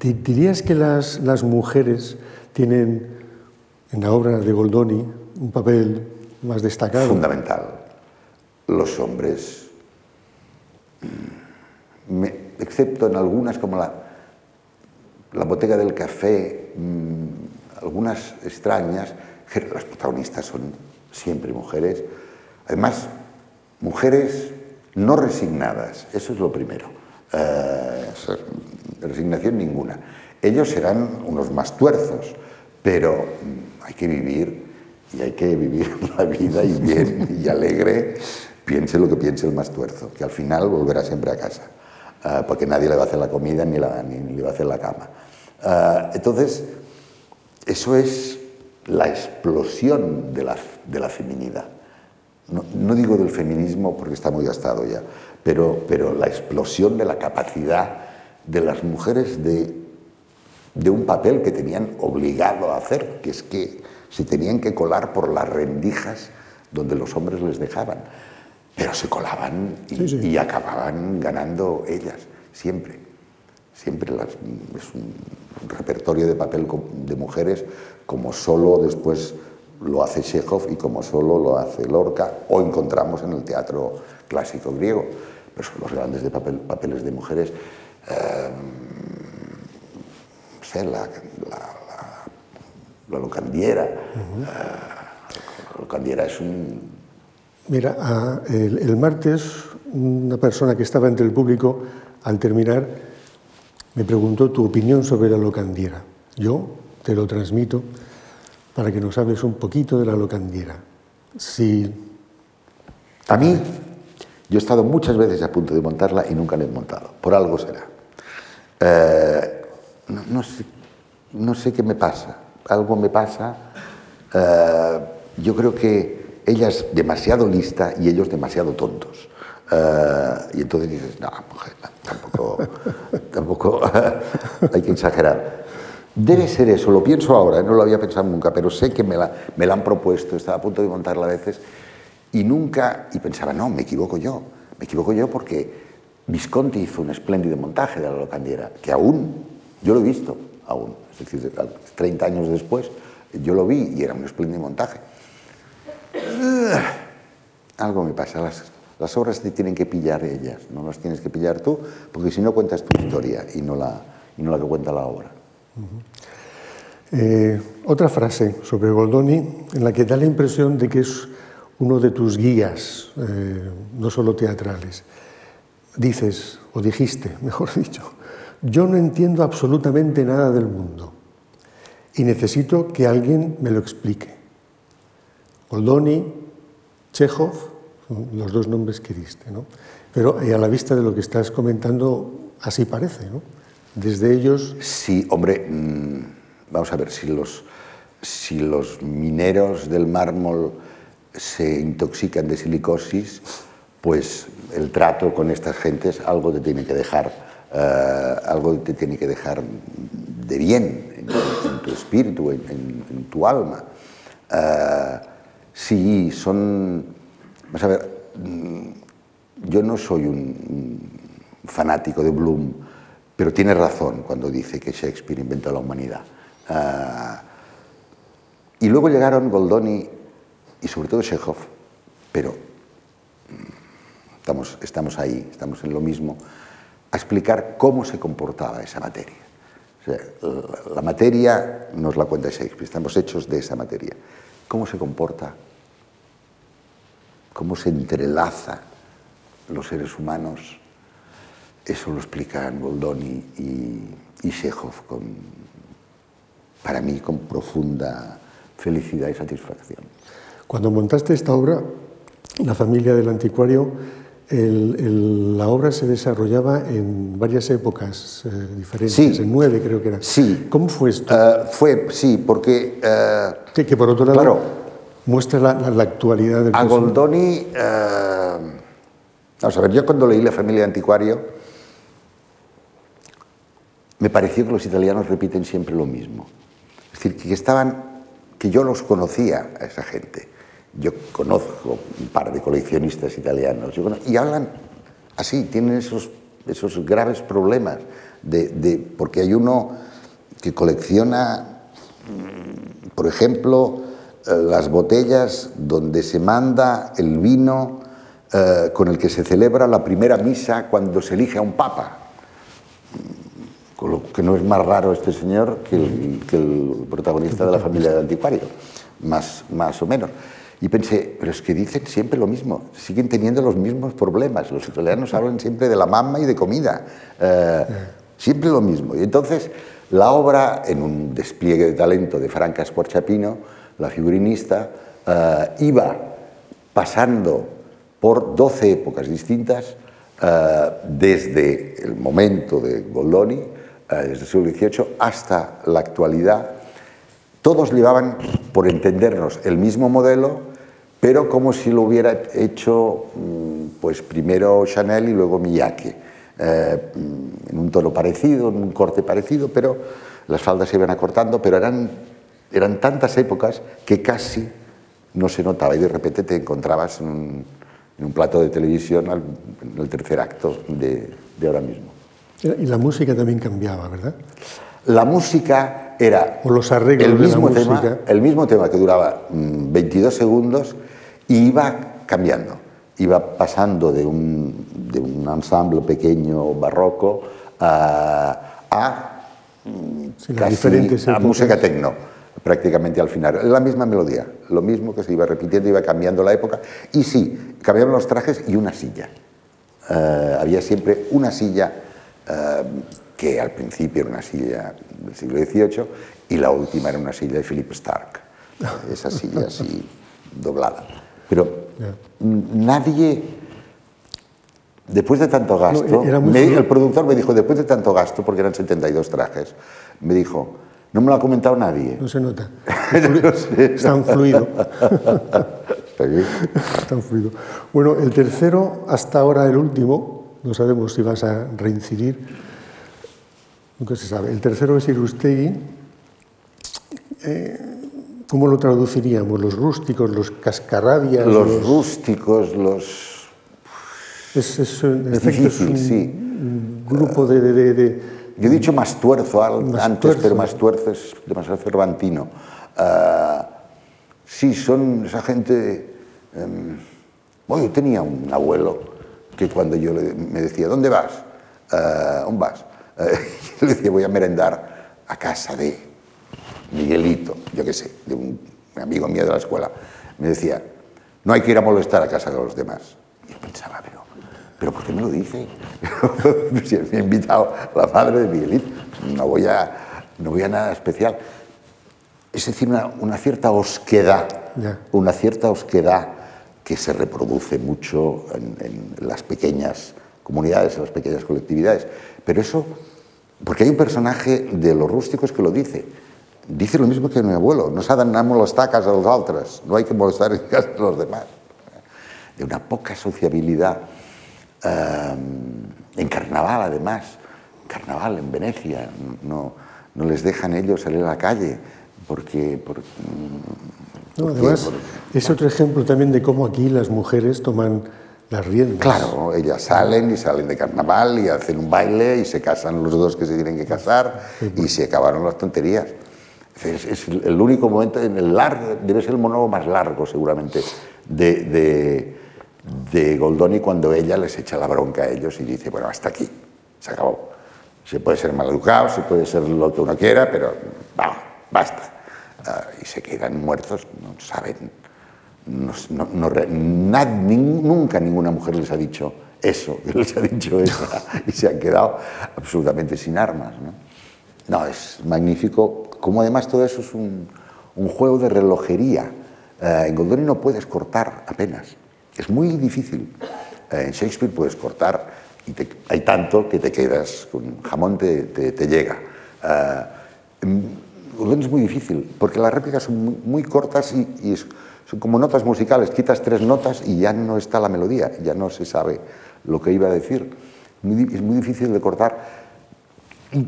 ¿Dirías que las, las mujeres tienen en la obra de Goldoni un papel más destacado. Fundamental. Los hombres, mm, excepto en algunas como la, la botega del café, mm, algunas extrañas, las protagonistas son siempre mujeres. Además, mujeres no resignadas, eso es lo primero. Eh, resignación ninguna. Ellos serán unos más tuerzos, pero hay que vivir y hay que vivir la vida y bien y alegre, piense lo que piense el más tuerzo, que al final volverá siempre a casa, uh, porque nadie le va a hacer la comida ni, le va a hacer la cama. Uh, entonces, eso es la explosión de la, de la feminidad. No, no, digo del feminismo porque está muy gastado ya, pero, pero la explosión de la capacidad de las mujeres de de un papel que tenían obligado a hacer, que es que se tenían que colar por las rendijas donde los hombres les dejaban. Pero se colaban y, acababan ganando ellas, siempre. Siempre las, es un repertorio de papel de mujeres como solo después lo hace Chekhov y como solo lo hace Lorca o encontramos en el teatro clásico griego. Pero son los grandes de papel, papeles de mujeres. Eh, la, la, locandiera. la locandiera es un... Mira, el, martes una persona que estaba entre el público, al terminar, me preguntó tu opinión sobre la locandiera. Yo te lo transmito para que nos hables un poquito de la locandiera. Si... A mí, yo he estado muchas veces a punto de montarla y nunca la he montado. Por algo será. Eh, no, sé, no sé qué me pasa, algo me pasa. Eh, yo creo que ella es demasiado lista y ellos demasiado tontos. Eh, y entonces dices, no, mujer, tampoco, tampoco hay que exagerar. Debe ser eso, lo pienso ahora, no lo había pensado nunca, pero sé que me la, me la han propuesto, estaba a punto de montarla a veces y nunca, y pensaba, no, me equivoco yo, me equivoco yo porque Visconti hizo un espléndido montaje de la locandiera, que aún yo lo he visto aún, es decir, 30 años después, yo lo vi y era un espléndido montaje. Algo me pasa, las, obras te tienen que pillar ellas, no las tienes que pillar tú, porque si no cuentas tu historia y no la, y no la que cuenta la obra. Eh, otra frase sobre Goldoni en la que da la impresión de que es uno de tus guías, eh, no solo teatrales. Dices, o dijiste, mejor dicho, yo no entiendo absolutamente nada del mundo y necesito que alguien me lo explique. Goldoni, Chekhov, los dos nombres que diste, ¿no? Pero a la vista de lo que estás comentando, así parece, ¿no? Desde ellos... Sí, hombre, mm, vamos a ver, si los, si los mineros del mármol se intoxican de silicosis, pues el trato con estas gentes algo te tiene que dejar eh, algo te tiene que dejar de bien en, tu espíritu, en, tu alma. Uh, sí, son... Vamos a ver, mm, yo no soy un fanático de Bloom, pero tiene razón cuando dice que Shakespeare inventó la humanidad. Uh, y luego llegaron Goldoni y sobre todo Chekhov, pero mm, estamos ahí, estamos en lo mismo a explicar cómo se comportaba esa materia. la materia nos la cuenta Shakespeare, estamos hechos de esa materia. ¿Cómo se comporta cómo se entrelaza los seres humanos, eso lo explican Goldoni y, y con, para mí con profunda felicidad y satisfacción. Cuando montaste esta obra, La familia del anticuario, el, el, la obra se desarrollaba en varias épocas eh, diferentes, Sí. en nueve creo que era. Sí. ¿Cómo fue esto? Eh, fue, sí, porque eh, que, que por otro lado claro. muestra la, la- la actualidad del a. Goldoni, eh, vamos a ver, yo cuando leí La familia anticuario, me pareció que los italianos repiten siempre lo mismo. Es decir, que estaban, que yo los conocía a esa gente. Yo conozco un par de coleccionistas italianos y hablan así, tienen esos, esos graves problemas, de, de- porque hay uno que colecciona, mm, por ejemplo, eh, las botellas donde se manda el vino eh, con el que se celebra la primera misa cuando se elige a un papa. Con lo que no es más raro este señor que el, que el protagonista de la familia del anticuario, más, más o menos. Y pensé, pero es que dicen siempre lo mismo, siguen teniendo los mismos problemas. Los italianos hablan siempre de la mamá y de comida, eh, siempre lo mismo. Y entonces la obra, en un despliegue de talento de Franca Squarciapino, la figurinista, eh, iba pasando por 12 épocas distintas, eh, desde el momento de Goldoni, desde el siglo XVIII, hasta la actualidad. Todos llevaban, por entendernos, el mismo modelo, pero como si lo hubiera hecho mm, pues primero Chanel y luego Miyake, eh, mm, en un tono parecido, en un corte parecido, pero las faldas se iban acortando, pero eran, eran tantas épocas que casi no se notaba y de repente te encontrabas en un, en un plato de televisión al- en el tercer acto de, de ahora mismo. Y la música también cambiaba, ¿verdad? La música era O los arreglos el de la mismo, tema, música. el mismo tema que duraba mm, 22 segundos y iba cambiando. Iba pasando de un, de un ensamble pequeño barroco a, a, Sí, casi a música tecno, prácticamente al final. La misma melodía, lo mismo que se iba repitiendo, iba cambiando la época. Y sí, cambiaban los trajes y una silla. Eh, había siempre una silla eh, que al principio era una silla del siglo XVIII y la última era una silla de Philip Stark, esa silla así doblada. Pero nadie, después de tanto gasto, me- el productor me dijo, después de tanto gasto, porque eran 72 trajes, me dijo, no me lo ha comentado nadie. No se nota. Es tan fluido. Está bien. tan fluido. Bueno, el tercero, hasta ahora el último, no sabemos si vas a reincidir, nunca se sabe. El tercero es Irustegui. Eh, ¿Cómo lo traduciríamos? Los rústicos, los cascarrabias. Los rústicos, los... Es, difícil, un, sí. un grupo de, de- Yo he dicho más tuerzo antes, tuerzo. pero más tuerzo es demasiado cervantino. Ah, sí, son esa gente... em, bueno, yo tenía un abuelo que cuando yo le- me decía, ¿dónde vas? "Ah, ¿Dónde vas? Yo le decía, voy a merendar a casa de Miguelito, yo qué sé, de un amigo mío de la escuela. Me decía, no hay que ir a molestar a casa de los demás. Y yo pensaba, pero, pero ¿por qué me lo dice? si me ha invitado la madre de Miguelito, no voy a, no voy a nada especial. Es decir, una, una cierta osquedad, una cierta osquedad que se reproduce mucho en, en las pequeñas comunidades, en las pequeñas colectividades. Pero eso, porque hay un personaje de los rústicos que lo dice. Dice lo mismo que mi abuelo, no s'ha d'anar a molestar a casa dels altres, no hay que molestar en casa de los demás. De una poca sociabilidad. eh, en carnaval, además. Carnaval en Venecia, no, no les dejan ellos salir a la calle porque... por- No, porque- además, por- es otro ejemplo también de cómo aquí las mujeres toman las riendas. Claro, ellas salen y salen de carnaval y hacen un baile y se casan los dos que se tienen que casar y se acabaron las tonterías. Es, el único momento, en el largo, debe ser el monólogo más largo seguramente de, de, Goldoni cuando ella les echa la bronca a ellos y dice, bueno, hasta aquí, se acabó. Se puede ser mal educado, se puede ser lo que uno quiera, pero basta. Ah, y se quedan muertos, no saben, nunca ninguna mujer les ha dicho eso, les ha dicho eso, y se han quedado absolutamente sin armas. No, es magnífico, como además todo eso es un, juego de relojería. Eh, en Goldoni no puedes cortar apenas, es muy difícil. Eh, en Shakespeare puedes cortar y hay tanto que te quedas, con jamón te, te, llega. Eh, Goldoni es muy difícil, porque las réplicas son muy, cortas y, son como notas musicales, quitas tres notas y ya no está la melodía, ya no se sabe lo que iba a decir. es muy difícil de cortar y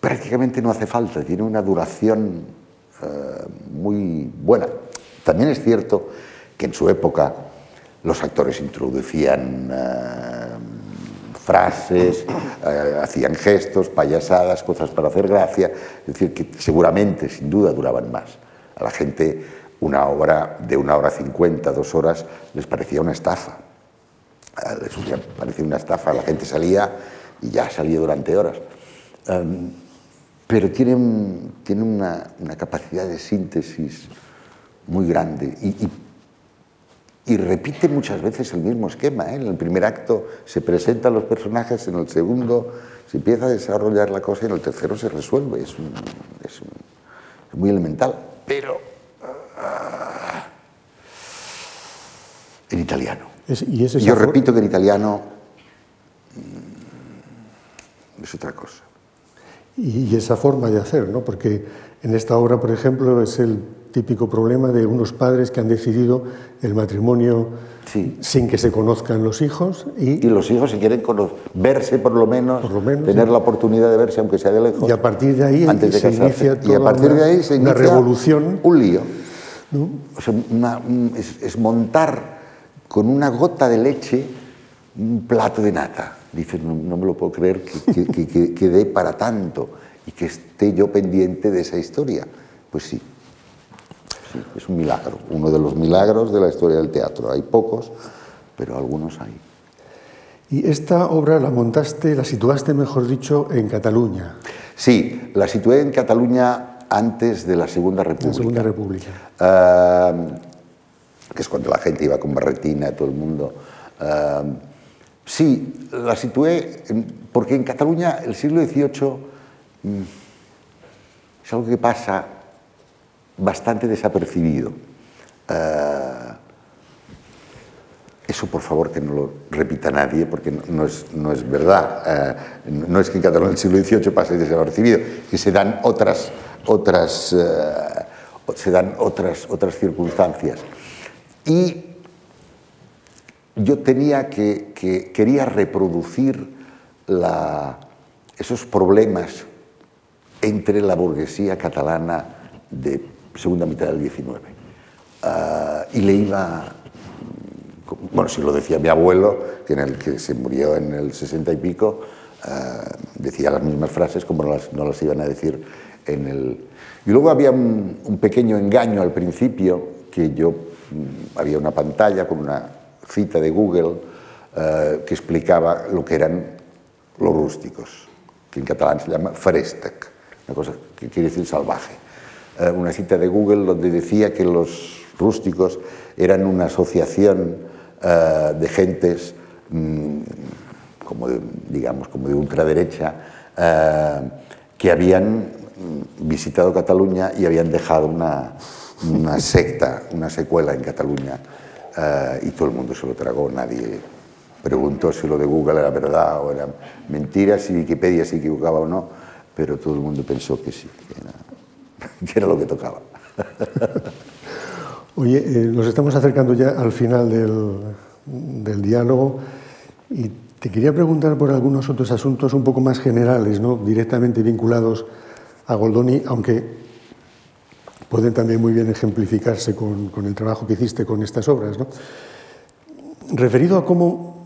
prácticamente no hace falta, tiene una duración eh, muy buena. También es cierto que en su época los actores introducían eh, frases, eh, hacían gestos, payasadas, cosas para hacer gracia, es decir, que seguramente, sin duda, duraban más. A la gente una obra de una hora cincuenta, dos horas, les parecía una estafa. Les parecía una estafa, la gente salía y ya salía durante horas. Em, pero tiene, tiene una, capacidad de síntesis muy grande y, repite muchas veces el mismo esquema. ¿eh? En el primer acto se presentan los personajes, en el segundo se empieza a desarrollar la cosa y en el tercero se resuelve. Es, es, muy elemental. Pero ah, en italiano. Yo repito que en italiano mm, es otra cosa y, esa forma de hacer, ¿no? porque en esta obra, por ejemplo, es el típico problema de unos padres que han decidido el matrimonio sin que se conozcan los hijos. Y, y los hijos se quieren verse por lo menos, tener la oportunidad de verse aunque sea de lejos. Y a partir de ahí se inicia toda y a partir de ahí se una revolución. Un lío. O sea, es, montar con una gota de leche un plato de nata. Dices, no, me lo puedo creer que, dé para tanto y que esté yo pendiente de esa historia. Pues sí, sí, es un milagro, uno de los milagros de la historia del teatro. Hay pocos, pero algunos hay. Y esta obra la montaste, la situaste, mejor dicho, en Cataluña. Sí, la situé en Cataluña antes de la Segunda República. La Segunda República. que es cuando la gente iba con barretina, todo el mundo. Sí, la situé porque en Cataluña el siglo XVIII mm, es algo que pasa bastante desapercibido. Eh, eso, por favor, que no lo repita nadie, porque no, es, no es, verdad. Eh, no es que en Cataluña el siglo XVIII pase desapercibido, que se dan otras, otras, eh, se dan otras, otras circunstancias. Y yo tenía que, quería reproducir esos problemas entre la burguesía catalana de segunda mitad del XIX. Ah, y le iba, bueno, si lo decía mi abuelo, que, en el que se murió en el sesenta y pico, ah, decía las mismas frases como no las, iban a decir en el... Y luego había un, un pequeño engaño al principio, que yo, mm, había una pantalla con una cita de Google eh, que explicaba lo que eran los rústicos, que en catalán se llama frestec, una cosa que quiere decir salvaje. Eh, una cita de Google donde decía que los rústicos eran una asociación eh, de gentes mm, como de, digamos, como de ultraderecha, que habían mm, visitado Cataluña y habían dejado una, una secta, una secuela en Cataluña eh, y todo el mundo se lo tragó, nadie preguntó si lo de Google era verdad o era mentira, si Wikipedia se equivocaba o no, pero todo el mundo pensó que sí, que era, lo que tocaba. Oye, eh, nos estamos acercando ya al final del, del, diálogo y te quería preguntar por algunos otros asuntos un poco más generales, ¿no? directamente vinculados a Goldoni, aunque pueden también muy bien ejemplificarse con, el trabajo que hiciste con estas obras. Referido a cómo,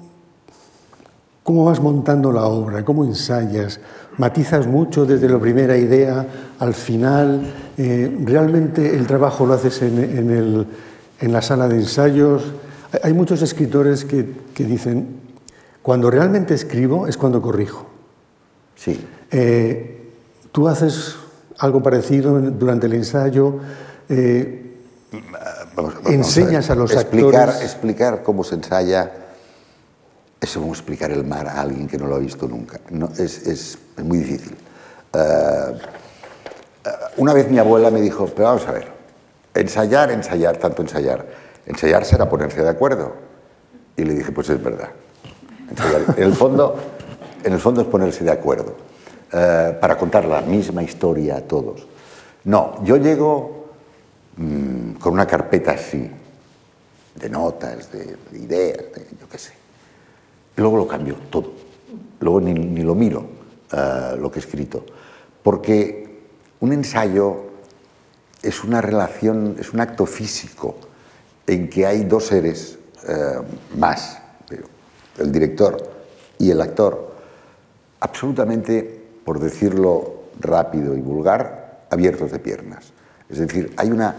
cómo vas montando la obra, cómo ensayas, matizas mucho desde la primera idea al final, eh, realmente el trabajo lo haces en, la sala de ensayos. Hay muchos escritores que, dicen, cuando realmente escribo es cuando corrijo. Sí. Eh, tú haces algo parecido durante el ensayo. Eh, enseñas a, los explicar, actores... Explicar cómo se ensaya es como explicar el mar a alguien que no lo ha visto nunca. No, es, es, es muy difícil. Uh, una vez mi abuela me dijo, pero vamos a ver, ensayar, ensayar, tanto ensayar. Ensayar será ponerse de acuerdo. Y le dije, pues es verdad. Ensayar. En, el fondo, en el fondo es ponerse de acuerdo uh, para contar la misma historia a todos. No, yo llego mmm, con una carpeta así, de notas, de, de ideas, de, yo qué sé. Luego lo cambio todo. Luego ni, lo miro uh, lo que he escrito. Porque un ensayo es una relación, es un acto físico en que hay dos seres uh, más, el director y el actor, absolutamente, por decirlo rápido y vulgar, abiertos de piernas. Es decir, hay una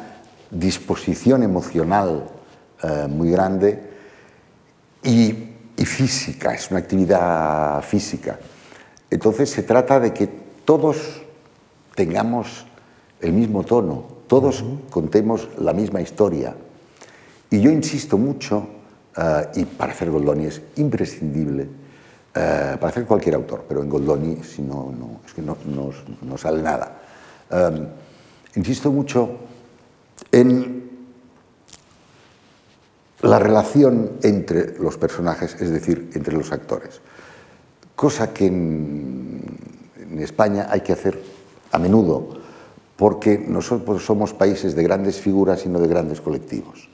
disposición emocional uh, muy grande y y física, es una actividad física. Entonces se trata de que todos tengamos el mismo tono, todos uh -huh. contemos la misma historia. Y yo insisto mucho, uh, y para hacer Goldoni es imprescindible, uh, para hacer cualquier autor, pero en Goldoni si no, no, es que no, no, sale nada. Um, insisto mucho en la relación entre los personajes, es decir, entre los actores. Cosa que en, España hay que hacer a menudo, porque nosotros somos países de grandes figuras y no de grandes colectivos.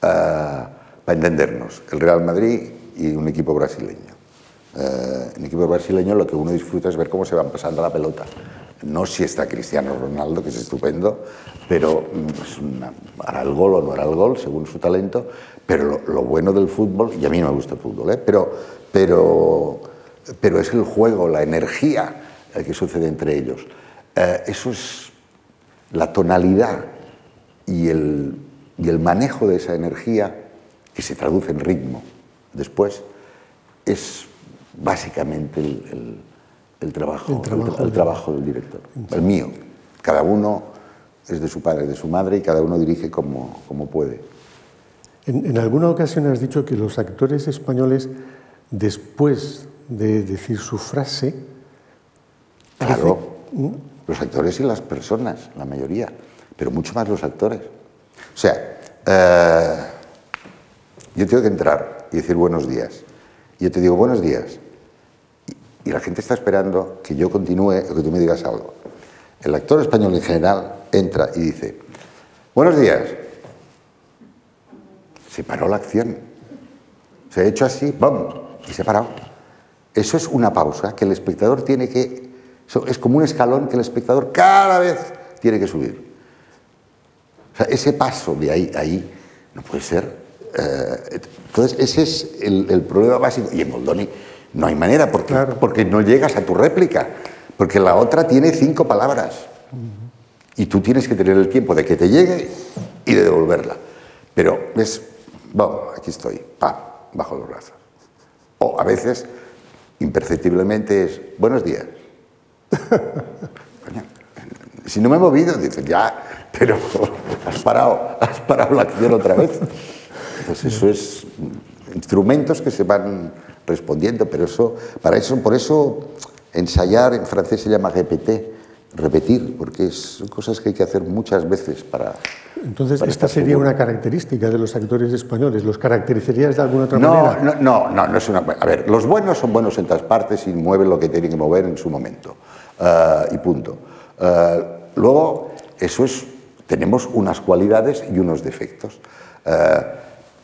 Uh, para entendernos, el Real Madrid y un equipo brasileño. Uh, en el equipo brasileño lo que uno disfruta es ver cómo se van pasando la pelota. No si está Cristiano Ronaldo, que es estupendo, pero pues, una, hará el gol o no hará el gol, según su talento, pero lo, bueno del fútbol, y a mí me gusta el fútbol, ¿eh? pero, pero, pero es el juego, la energía eh, que sucede entre ellos. Eh, eso es la tonalidad y el, y el manejo de esa energía que se traduce en ritmo después es básicamente el, el, el trabajo, el trabajo, el, trabajo del director, el mío. Cada uno es de su padre, de su madre y cada uno dirige como, como puede. En, en, alguna ocasión has dicho que los actores españoles, después de decir su frase... Claro, ¿Mm? los actores y las personas, la mayoría, pero mucho más los actores. O sea, eh, yo tengo que entrar y decir buenos días. Yo te digo buenos días. Y, la gente está esperando que yo continúe o que tú me digas algo. El actor español en general entra y dice, buenos días, se paró la acción. Se ha hecho así, ¡bum! Y se ha parado. Eso es una pausa que el espectador tiene que... Es como un escalón que el espectador cada vez tiene que subir. O sea, ese paso de ahí a ahí no puede ser. Eh, entonces, ese es el, el, problema básico. Y en Moldoni no hay manera, porque, claro. porque no llegas a tu réplica. Porque la otra tiene cinco palabras. Uh -huh. Y tú tienes que tener el tiempo de que te llegue y de devolverla. Pero es Bueno, aquí estoy, pam, bajo los brazos. O a veces, imperceptiblemente, es buenos días. si no me he movido, dicen ya, pero has parado, has parado la acción otra vez. Pues eso es instrumentos que se van respondiendo, pero eso, para eso, por eso ensayar en francés se llama répéter, repetir, porque son cosas que hay que hacer muchas veces para... Entonces, para esta sería seguro. una característica de los actores españoles. ¿Los caracterizarías de alguna otra no, manera? No, no, no, no es una... A ver, los buenos son buenos en todas partes y mueven lo que tienen que mover en su momento. Uh, y punto. Uh, luego, eso es... Tenemos unas cualidades y unos defectos. Uh,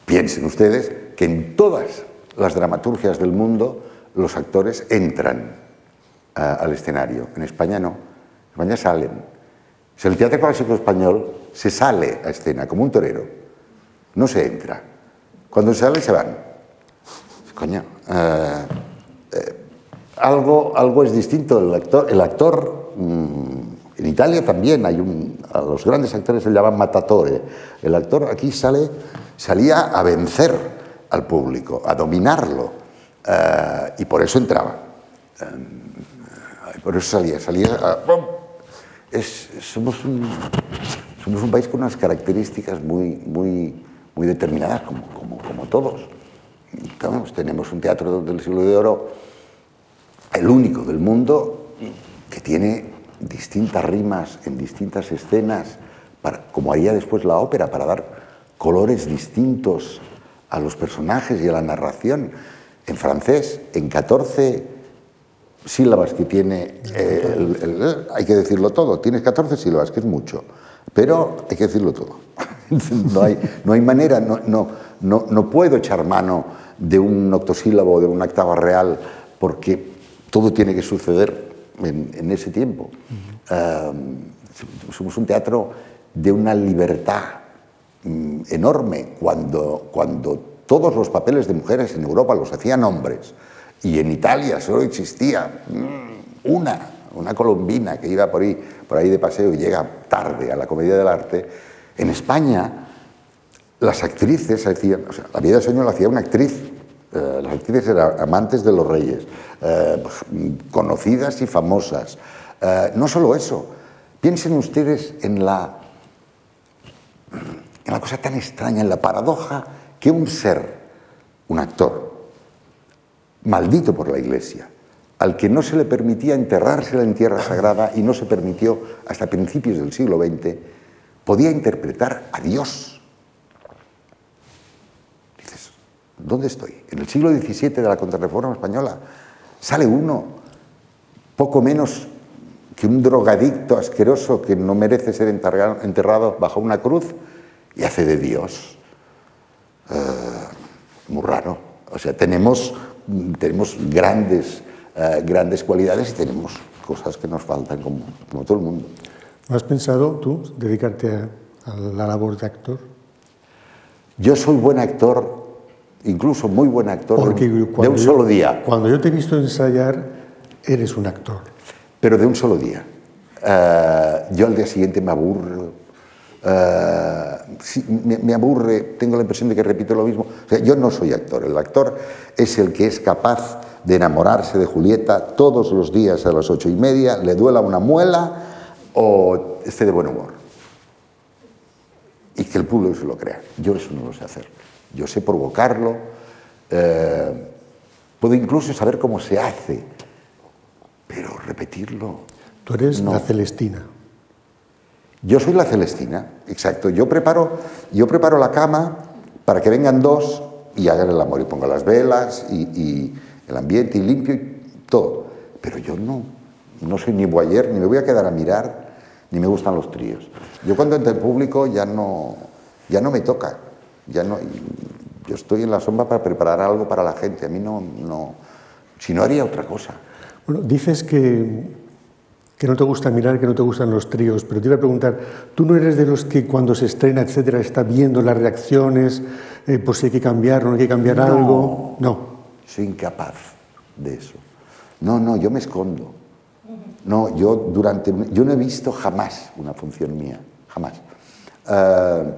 piensen ustedes que en todas las dramaturgias del mundo los actores entran al escenario. En España no. En España salen. Si el teatro clásico español se sale a escena como un torero, no se entra. Cuando se sale se van. Coño, eh, eh, algo, algo es distinto. El actor, el actor mmm, en Italia también hay un, a los grandes actores se llaman matatore. El actor aquí sale, salía a vencer al público, a dominarlo, eh, y por eso entraba. por eso salía, salía somos, un, país con unas características muy, muy, muy determinadas, como, todos. tenemos un teatro del siglo de oro, el único del mundo, que tiene distintas rimas en distintas escenas, como haría después la ópera, para dar colores distintos a los personajes y a la narración. En francés, en 14 sílabas que tiene, eh, hay que decirlo todo, tienes 14 sílabas, que es mucho, pero hay que decirlo todo. no, hay, no hay manera, no, no, no, no puedo echar mano de un octosílabo o de una octava real porque todo tiene que suceder en, ese tiempo. somos un teatro de una libertad mm, enorme cuando, cuando todos los papeles de mujeres en Europa los hacían hombres y en Italia solo existía mm, una, una colombina que iba por ahí, por ahí de paseo y llega tarde a la comedia del arte. En España las actrices hacían, o la vida de sueño la hacía una actriz, eh, las actrices eran amantes de los reyes, eh, conocidas y famosas. Eh, no solo eso, piensen ustedes en la, en la cosa tan extraña, en la paradoja que un ser, un actor, maldito por la Iglesia, al que no se le permitía enterrársela en tierra sagrada y no se permitió hasta principios del siglo XX, podía interpretar a Dios. Dices, ¿dónde estoy? En el siglo XVII de la Contrarreforma Española sale uno poco menos que un drogadicto asqueroso que no merece ser enterrado bajo una cruz y hace de Dios. Eh, muy raro. O sea, tenemos, tenemos grandes, eh, grandes cualidades y tenemos cosas que nos faltan como, como todo el mundo. ¿No has pensado tú dedicarte a, la labor de actor? Yo soy buen actor, incluso muy buen actor de un solo día. Cuando yo te he visto ensayar, eres un actor pero de un solo día. Eh, yo al día siguiente me aburro, me, aburre, tengo la impresión de que repito lo mismo. yo no soy actor, el actor es el que es capaz de enamorarse de Julieta todos los días a las ocho y media, le duela una muela o esté de buen humor. Y que el público se lo crea. Yo eso no lo sé hacer. Yo sé provocarlo, eh, puedo incluso saber cómo se hace pero repetirlo. Tú eres la Celestina. Yo soy la Celestina, exacto. Yo preparo, yo preparo la cama para que vengan dos y hagan el amor y pongo las velas y, el ambiente y limpio y todo. Pero yo no, no soy ni boyer, ni me voy a quedar a mirar, ni me gustan los tríos. Yo cuando entro en público ya no, ya no me toca, ya no, yo estoy en la sombra para preparar algo para la gente. A mí no, no, si no haría otra cosa. Bueno, dices que, que no te gusta mirar, que no te gustan los tríos, pero te iba a preguntar, ¿tú no eres de los que cuando se estrena, etcétera, está viendo las reacciones, eh, por si hay que cambiar o no hay que cambiar algo? No. Soy incapaz de eso. No, no, yo me escondo. No, yo durante. Yo no he visto jamás una función mía, jamás. Eh,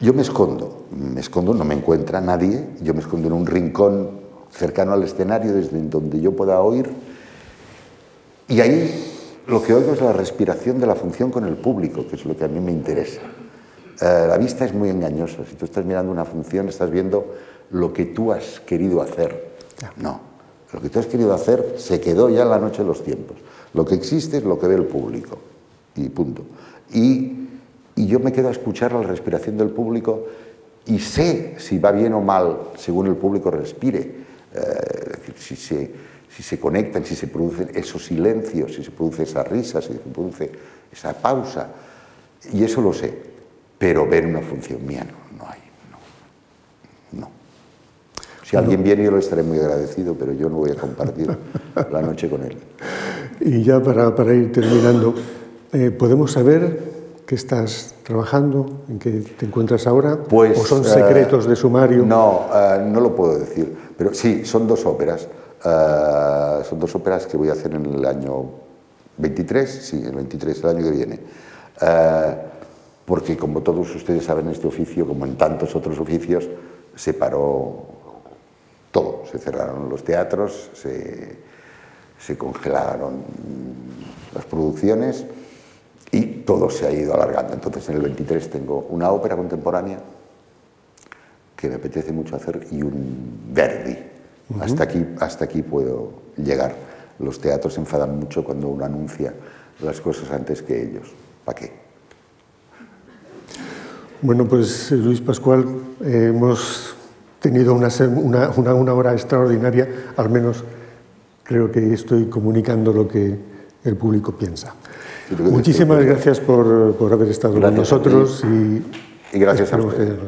yo me escondo, me escondo, no me encuentra nadie, yo me escondo en un rincón cercano al escenario desde donde yo pueda oír. Y ahí lo que oigo es la respiración de la función con el público, que es lo que a mí me interesa. Eh, la vista es muy engañosa. Si tú estás mirando una función, estás viendo lo que tú has querido hacer. No, lo que tú has querido hacer se quedó ya en la noche de los tiempos. Lo que existe es lo que ve el público. Y punto. Y, y yo me quedo a escuchar la respiración del público y sé si va bien o mal según el público respire eh, si, se, si se conectan, si se producen esos silencios, si se produce esa risa, si se produce esa pausa. Y eso lo sé, pero ver una función mía no, no hay. No. no. Si alguien viene yo lo estaré muy agradecido, pero yo no voy a compartir la noche con él. Y ya para, para ir terminando, eh, ¿podemos saber qué estás trabajando, en qué te encuentras ahora? Pues, ¿O son secretos de sumario? No, no lo puedo decir. Pero sí, son dos óperas. Eh, son dos óperas que voy a hacer en el año 23, sí, el 23, el año que viene. Eh, porque como todos ustedes saben, este oficio, como en tantos otros oficios, se paró todo. Se cerraron los teatros, se, se congelaron las producciones y todo se ha ido alargando. Entonces en el 23 tengo una ópera contemporánea que me apetece mucho hacer y un Verdi. Hasta, aquí, hasta aquí puedo llegar. Los teatros se enfadan mucho cuando uno anuncia las cosas antes que ellos. ¿Para qué? Bueno, pues Luis Pascual, eh, hemos tenido una, una, una, hora extraordinaria, al menos creo que estoy comunicando lo que el público piensa. Muchísimas gracias por, por haber estado con nosotros y, y gracias a ustedes.